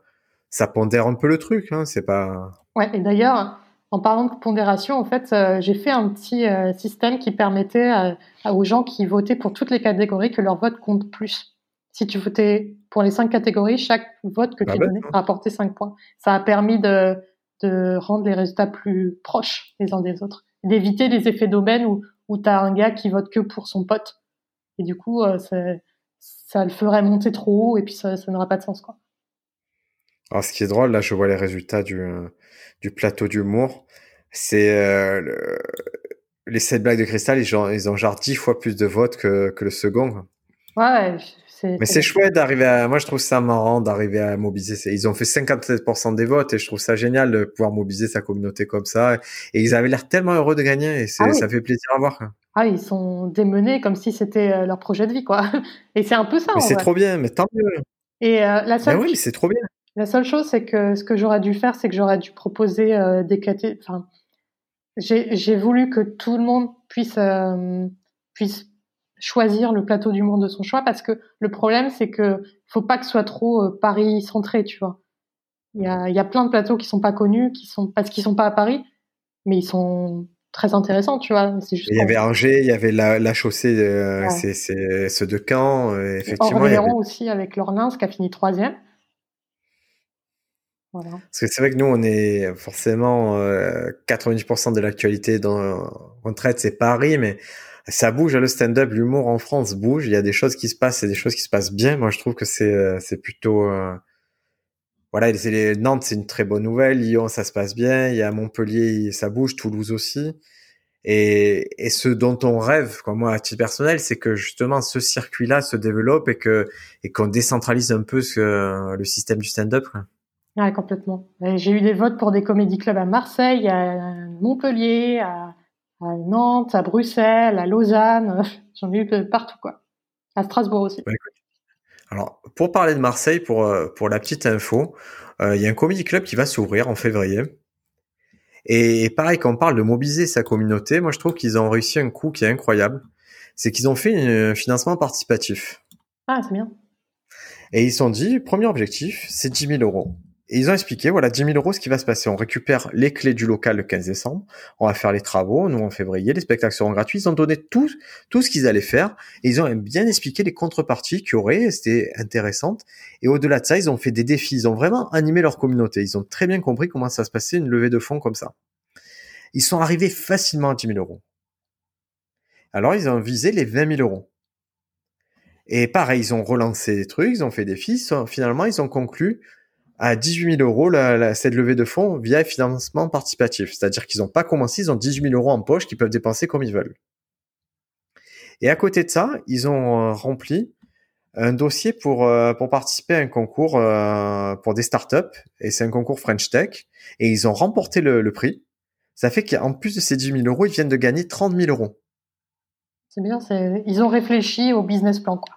A: ça pondère un peu le truc. Hein. C'est pas.
B: Ouais. Et d'ailleurs, en parlant de pondération, en fait, euh, j'ai fait un petit euh, système qui permettait aux gens qui votaient pour toutes les catégories que leur vote compte plus. Si tu votais pour les cinq catégories, chaque vote que ah tu donnais rapportait 5 points. Ça a permis de, de rendre les résultats plus proches les uns des autres, d'éviter les effets d'aubaine où, où tu as un gars qui vote que pour son pote. Et du coup, euh, ça, le ferait monter trop haut et puis ça, ça n'aura pas de sens. Quoi.
A: Alors, ce qui est drôle, là, je vois les résultats du, du plateau d'humour. C'est euh, le, les 7 blagues de cristal, ils ont, ils ont genre 10 fois plus de votes que, que le second.
B: Ouais,
A: mais c'est chouette d'arriver à. Moi, je trouve ça marrant d'arriver à mobiliser. Ils ont fait 57% des votes et je trouve ça génial de pouvoir mobiliser sa communauté comme ça. Et ils avaient l'air tellement heureux de gagner et ah ça fait plaisir à voir.
B: Ah, ils sont démenés comme si c'était euh, leur projet de vie, quoi. *laughs* Et c'est un peu ça.
A: Mais c'est trop bien, mais tant mieux.
B: Et euh, la seule.
A: oui, c'est trop bien.
B: La seule chose, c'est que ce que j'aurais dû faire, c'est que j'aurais dû proposer euh, des catégories. Enfin, j'ai voulu que tout le monde puisse puisse choisir le plateau du monde de son choix parce que le problème c'est que faut pas que ce soit trop euh, Paris centré, tu vois. Il y a, y a plein de plateaux qui sont pas connus, qui sont parce qu'ils sont pas à Paris, mais ils sont très intéressants, tu vois.
A: Juste il y avait Angers, il y avait la, la chaussée, euh, c'est ceux de Caen, euh, effectivement. Orléans
B: aussi avec Lorlins qui a fini troisième.
A: Voilà. Parce que c'est vrai que nous, on est forcément 90% de l'actualité dans retraite, c'est Paris, mais ça bouge le stand-up, l'humour en France bouge. Il y a des choses qui se passent, et des choses qui se passent bien. Moi, je trouve que c'est euh, c'est plutôt euh... voilà. Nantes, c'est une très bonne nouvelle. Lyon, ça se passe bien. Il y a Montpellier, ça bouge. Toulouse aussi. Et, et ce dont on rêve, comme moi à titre personnel, c'est que justement ce circuit-là se développe et que et qu'on décentralise un peu ce, le système du stand-up.
B: Ouais, complètement. J'ai eu des votes pour des comédie clubs à Marseille, à Montpellier, à à Nantes, à Bruxelles, à Lausanne, *laughs* j'en ai eu partout quoi. À Strasbourg aussi. Bah,
A: alors, pour parler de Marseille, pour, euh, pour la petite info, euh, il y a un comedy club qui va s'ouvrir en février. Et pareil, quand on parle de mobiliser sa communauté, moi je trouve qu'ils ont réussi un coup qui est incroyable. C'est qu'ils ont fait un financement participatif.
B: Ah, c'est bien.
A: Et ils se sont dit, premier objectif, c'est 10 000 euros. Et ils ont expliqué, voilà, 10 000 euros, ce qui va se passer. On récupère les clés du local le 15 décembre. On va faire les travaux, nous, en février. Les spectacles seront gratuits. Ils ont donné tout, ce qu'ils allaient faire. Et ils ont bien expliqué les contreparties qu'il y aurait. C'était intéressant. Et au-delà de ça, ils ont fait des défis. Ils ont vraiment animé leur communauté. Ils ont très bien compris comment ça se passait une levée de fonds comme ça. Ils sont arrivés facilement à 10 000 euros. Alors, ils ont visé les 20 000 euros. Et pareil, ils ont relancé des trucs, ils ont fait des défis. Finalement, ils ont conclu à 18 000 euros la, cette levée de fonds via financement participatif. C'est-à-dire qu'ils n'ont pas commencé, ils ont 18 000 euros en poche qu'ils peuvent dépenser comme ils veulent. Et à côté de ça, ils ont euh, rempli un dossier pour, euh, pour participer à un concours euh, pour des startups. Et c'est un concours French Tech. Et ils ont remporté le, le prix. Ça fait qu'en plus de ces 10 000 euros, ils viennent de gagner 30 000 euros.
B: C'est bien, ils ont réfléchi au business plan. Quoi.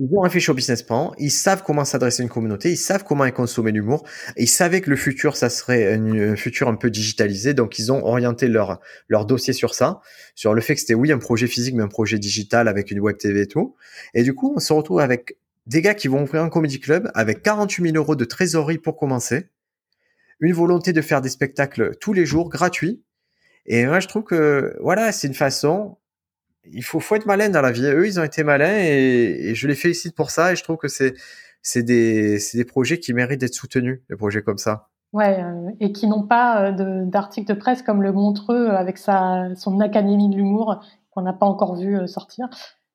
A: Ils ont réfléchi au business plan, ils savent comment s'adresser à une communauté, ils savent comment consommer l'humour, ils savaient que le futur, ça serait un futur un peu digitalisé, donc ils ont orienté leur, leur dossier sur ça, sur le fait que c'était oui un projet physique, mais un projet digital avec une web TV et tout. Et du coup, on se retrouve avec des gars qui vont ouvrir un comedy club avec 48 000 euros de trésorerie pour commencer, une volonté de faire des spectacles tous les jours gratuits. Et moi, je trouve que voilà, c'est une façon il faut, faut être malin dans la vie. Eux, ils ont été malins et, je les félicite pour ça. Et je trouve que c'est c'est des, des projets qui méritent d'être soutenus, des projets comme ça.
B: Ouais, euh, et qui n'ont pas euh, d'articles de, presse comme le Montreux avec sa, son Académie de l'humour qu'on n'a pas encore vu euh, sortir,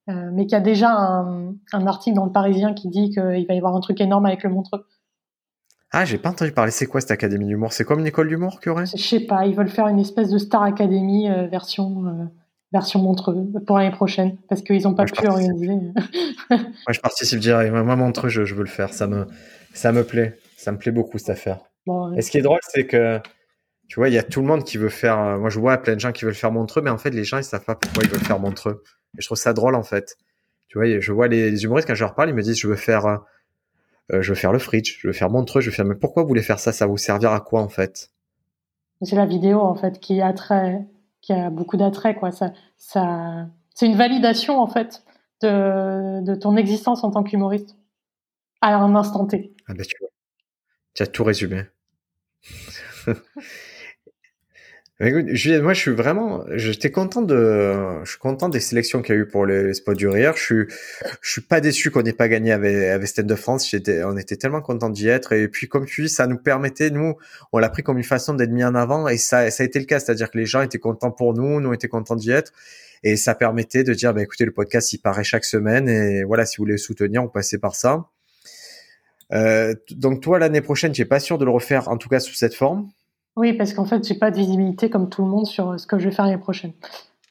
B: mais qui a déjà un, un, article dans le Parisien qui dit qu'il va y avoir un truc énorme avec le Montreux.
A: Ah, j'ai pas entendu parler. C'est quoi cette Académie d'humour C'est comme une école d'humour qu'il y aurait
B: Je sais pas. Ils veulent faire une espèce de Star Academy version version Montreux pour l'année prochaine parce qu'ils n'ont pas pu organiser.
A: Moi, je participe direct. Moi, Montreux, je, je, veux le faire. Ça me, ça me plaît. Ça me plaît beaucoup cette affaire. Et ce qui est drôle, c'est que tu vois, il y a tout le monde qui veut faire. Euh, moi, je vois plein de gens qui veulent faire Montreux, mais en fait, les gens ils savent pas pourquoi ils veulent faire Montreux. Et je trouve ça drôle en fait. Tu vois, je vois les, humoristes quand je leur parle, ils me disent je veux faire, euh, euh, je veux faire le fridge, je veux faire Montreux, je veux faire. Mais pourquoi vous voulez faire ça? Ça va vous servir à quoi en fait?
B: C'est la vidéo en fait qui attrait a beaucoup d'attrait, quoi. Ça, ça, c'est une validation, en fait, de, de ton existence en tant qu'humoriste. À un instant T.
A: Ah ben, tu vois. Tu as tout résumé. *laughs* Julien, moi, je suis vraiment, j'étais content de, je suis content des sélections qu'il y a eu pour les, spots du rire. Je suis, je suis pas déçu qu'on n'ait pas gagné avec, avec Stand de France. J'étais, on était tellement content d'y être. Et puis, comme tu dis, ça nous permettait, nous, on l'a pris comme une façon d'être mis en avant. Et ça, ça a été le cas. C'est-à-dire que les gens étaient contents pour nous, nous était contents d'y être. Et ça permettait de dire, bah, écoutez, le podcast, il paraît chaque semaine. Et voilà, si vous voulez le soutenir, on passait par ça. Euh, donc toi, l'année prochaine, n'es pas sûr de le refaire, en tout cas sous cette forme?
B: Oui, parce qu'en fait, j'ai pas de visibilité comme tout le monde sur euh, ce que je vais faire l'année prochaine.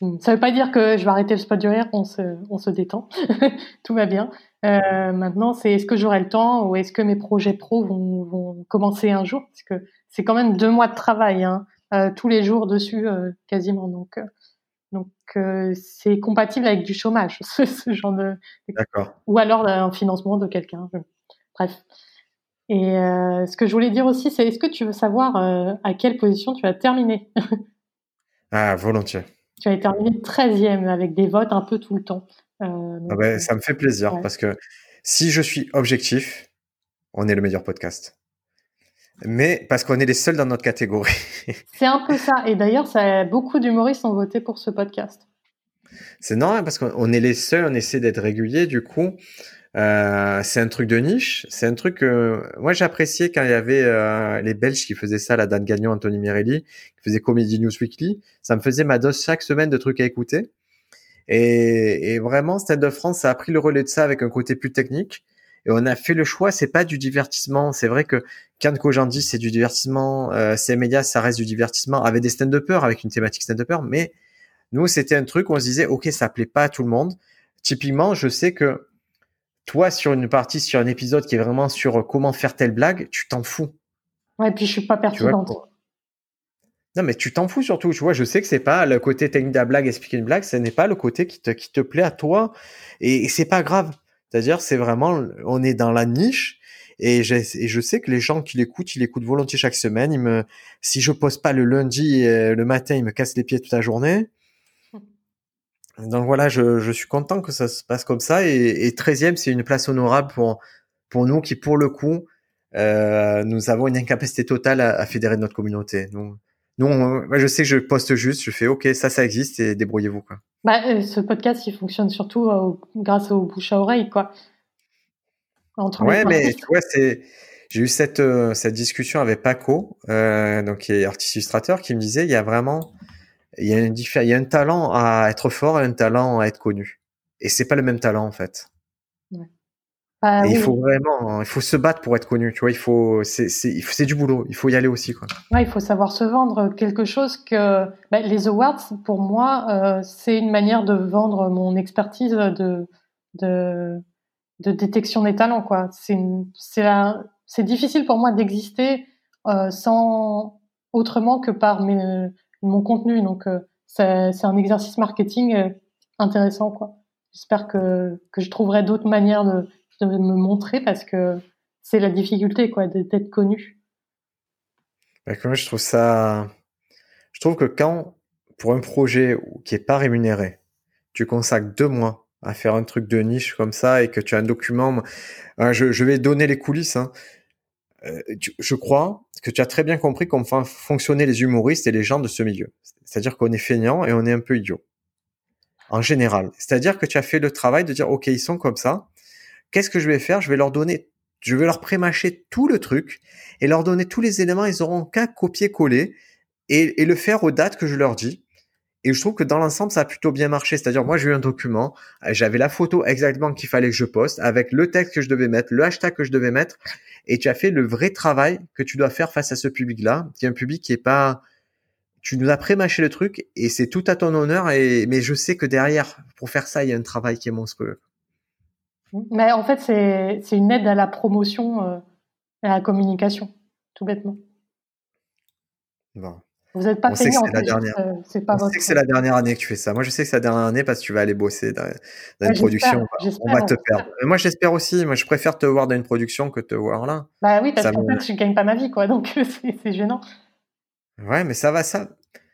B: Hmm, ça veut pas dire que je vais arrêter le spot du rire, on se, on se détend, *laughs* tout va bien. Euh, maintenant, c'est est-ce que j'aurai le temps ou est-ce que mes projets pro vont, vont, commencer un jour? Parce que c'est quand même deux mois de travail, hein, euh, tous les jours dessus, euh, quasiment. Donc, donc c'est compatible avec du chômage, *laughs* ce, ce genre de.
A: D'accord.
B: Ou alors un financement de quelqu'un. Bref. Et euh, ce que je voulais dire aussi, c'est est-ce que tu veux savoir euh, à quelle position tu as terminé? *laughs*
A: Ah, volontiers.
B: Tu as terminé 13e avec des votes un peu tout le temps.
A: Euh, ah ben, ça me fait plaisir parce que si je suis objectif, on est le meilleur podcast. Mais parce qu'on est les seuls dans notre catégorie. *laughs*
B: c'est un peu ça. Et d'ailleurs, ça, beaucoup d'humoristes ont voté pour ce podcast.
A: C'est normal parce qu'on est les seuls, on essaie d'être régulier. Du coup, euh, c'est un truc de niche. C'est un truc que moi j'appréciais quand il y avait euh, les Belges qui faisaient ça, la Dan Gagnon, Anthony Mirelli, qui faisait Comedy News Weekly. Ça me faisait ma dose chaque semaine de trucs à écouter. Et, et vraiment, Stade de France, a pris le relais de ça avec un côté plus technique. Et on a fait le choix, c'est pas du divertissement. C'est vrai que quand dit c'est du divertissement. Euh, ces médias, ça reste du divertissement avec des stand-uppers, avec une thématique stand-upper. Mais nous, c'était un truc où on se disait, OK, ça plaît pas à tout le monde. Typiquement, je sais que toi, sur une partie, sur un épisode qui est vraiment sur euh, comment faire telle blague, tu t'en fous.
B: Ouais, et puis je suis pas pertinente.
A: Non, mais tu t'en fous surtout. Tu vois, je sais que c'est pas le côté technique de la blague, expliquer une blague, ce n'est pas le côté qui te, qui te plaît à toi. Et, c'est pas grave. C'est-à-dire, c'est vraiment, on est dans la niche. Et, et je sais que les gens qui l'écoutent, ils l'écoutent volontiers chaque semaine. Ils me, si je pose pas le lundi, euh, le matin, ils me cassent les pieds toute la journée. Donc voilà, je, je, suis content que ça se passe comme ça. Et, et 13e, c'est une place honorable pour, pour nous qui, pour le coup, euh, nous avons une incapacité totale à, fédérer notre communauté. Donc, nous, moi, je sais que je poste juste, je fais OK, ça, ça existe et débrouillez-vous. Quoi.
B: Bah, euh, ce podcast, il fonctionne surtout euh, grâce au bouche à oreille, quoi.
A: Entre ouais, mais tu vois, c'est. J'ai eu cette, euh, cette discussion avec Paco, donc qui est artiste illustrateur, qui me disait il y a vraiment il y a un il y a un talent à être fort et un talent à être connu. Et c'est pas le même talent en fait. Bah il faut vraiment, il faut se battre pour être connu. Tu vois, il faut, c'est, c'est, c'est du boulot. Il faut y aller aussi, quoi.
B: Ouais, il faut savoir se vendre. Quelque chose que bah, les awards, pour moi, euh, c'est une manière de vendre mon expertise de de, de détection des talents, quoi. C'est c'est c'est difficile pour moi d'exister euh, sans autrement que par mes mon contenu. Donc, euh, c'est un exercice marketing euh, intéressant, quoi. J'espère que, que je trouverai d'autres manières de, me montrer parce que c'est la difficulté, quoi, d'être connu.
A: Bah, je trouve ça. Je trouve que quand, pour un projet qui est pas rémunéré, tu consacres deux mois à faire un truc de niche comme ça et que tu as un document, hein, je, je vais donner les coulisses. Hein. Euh, je crois que tu as très bien compris comment font fonctionner les humoristes et les gens de ce milieu. C'est-à-dire qu'on est feignant et on est un peu idiot. en général. C'est-à-dire que tu as fait le travail de dire, OK, ils sont comme ça. Qu'est-ce que je vais faire? Je vais leur donner, je vais leur prémâcher tout le truc et leur donner tous les éléments. Ils auront qu'à copier-coller et, et le faire aux dates que je leur dis. Et je trouve que dans l'ensemble, ça a plutôt bien marché. C'est-à-dire, moi, j'ai eu un document, euh, j'avais la photo exactement qu'il fallait que je poste, avec le texte que je devais mettre, le hashtag que je devais mettre, et tu as fait le vrai travail que tu dois faire face à ce public-là, qui est un public qui est pas, tu nous as prémâché le truc, et c'est tout à ton honneur, et, mais je sais que derrière, pour faire ça, il y a un travail qui est monstrueux.
B: Mais en fait, c'est une aide à la promotion, euh, à la communication, tout bêtement.
A: Bon.
B: Vous n'êtes pas payé
A: en
B: fait.
A: C'est pas on sait que c'est la dernière année que tu fais ça. Moi, je sais que c'est la dernière année parce que tu vas aller bosser dans, dans une production. On va te perdre. Moi, j'espère aussi. Moi, je préfère te voir dans une production que te voir là.
B: Bah oui, parce qu'en fait, je gagne pas ma vie, quoi. *laughs* Donc, c'est gênant.
A: Ouais, mais ça va, ça,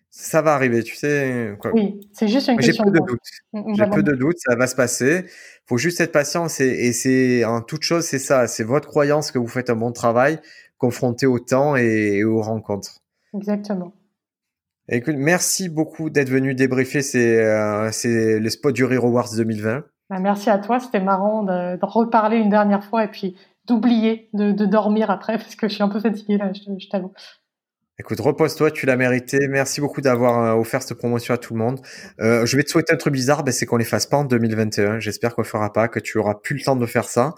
A: ça va arriver, tu sais.
B: Quoi. Oui, c'est juste une question.
A: J'ai peu de doutes. J'ai peu de doutes, ça va se passer. Faut juste être patient. Et c'est en toute chose, c'est ça. C'est votre croyance que vous faites un bon travail, confronté au temps et aux rencontres.
B: Exactement.
A: Écoute, merci beaucoup d'être venu débriefer euh, le spot du Rire Awards 2020.
B: Bah, merci à toi, c'était marrant de, de, reparler une dernière fois et puis d'oublier de, de, dormir après parce que je suis un peu fatiguée là, je, je t'avoue.
A: Écoute, repose-toi, tu l'as mérité. Merci beaucoup d'avoir euh, offert cette promotion à tout le monde. Euh, je vais te souhaiter un truc bizarre, ben, c'est qu'on les fasse pas en 2021. J'espère qu'on le fera pas, que tu auras plus le temps de faire ça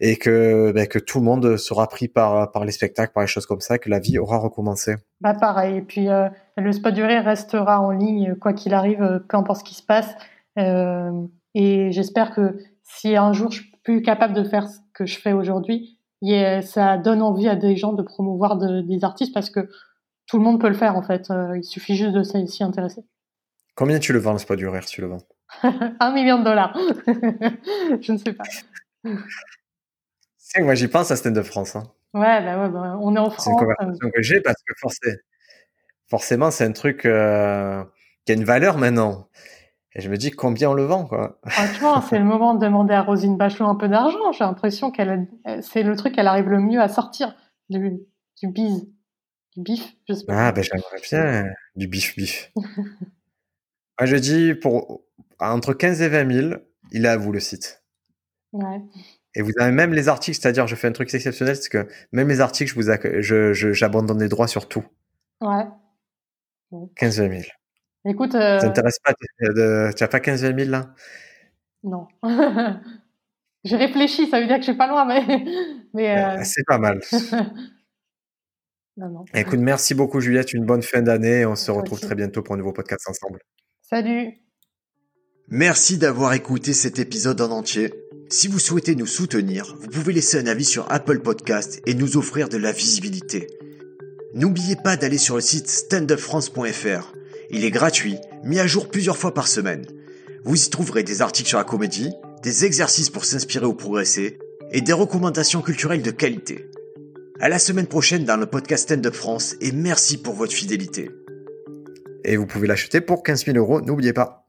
A: et que, ben, que tout le monde sera pris par, par les spectacles, par les choses comme ça, que la vie aura recommencé.
B: Bah pareil, et puis euh, le spot du rire restera en ligne quoi qu'il arrive, euh, peu importe ce qui se passe. Euh, et j'espère que si un jour je suis plus capable de faire ce que je fais aujourd'hui, ça donne envie à des gens de promouvoir de, des artistes parce que tout le monde peut le faire en fait. Il suffit juste de s'y intéresser.
A: Combien tu le vends le spot du rire, tu le vends? *laughs*
B: Un million de dollars. *laughs* je ne sais pas
A: moi j'y pense à Stand de France. Hein.
B: Ouais, bah ouais, bah, on est en France. C'est une
A: conversation que j'ai parce que forcément, c'est un truc euh, qui a une valeur maintenant. Et je me dis combien on le vend, quoi.
B: Franchement, *laughs* c'est le moment de demander à Rosine Bachelot un peu d'argent. J'ai l'impression qu'elle, c'est le truc qu'elle arrive le mieux à sortir du, du bise, du bif, j'espère.
A: Ah, ben j'aimerais bien du bif bif. Moi, je dis pour entre 15 et 20 000, il est à vous le site.
B: Ouais.
A: Et vous avez même les articles, c'est-à-dire, je fais un truc exceptionnel, c'est que même les articles, je vous je, j'abandonne les droits sur tout.
B: Ouais.
A: 15 000.
B: Écoute. Euh...
A: Ça t'intéresse pas de, Tu as pas 15 000 là?
B: Non. *laughs* J'ai réfléchi, ça veut dire que je suis pas loin, mais. *laughs* mais euh...
A: C'est pas mal. *laughs*
B: non, non.
A: Écoute, merci beaucoup, Juliette. Une bonne fin d'année. On se retrouve très bientôt pour un nouveau podcast ensemble.
B: Salut.
C: Merci d'avoir écouté cet épisode en entier. Si vous souhaitez nous soutenir, vous pouvez laisser un avis sur Apple Podcast et nous offrir de la visibilité. N'oubliez pas d'aller sur le site standupfrance.fr. Il est gratuit, mis à jour plusieurs fois par semaine. Vous y trouverez des articles sur la comédie, des exercices pour s'inspirer ou progresser, et des recommandations culturelles de qualité. À la semaine prochaine dans le podcast Stand Up France et merci pour votre fidélité.
A: Et vous pouvez l'acheter pour 15 000 euros, n'oubliez pas.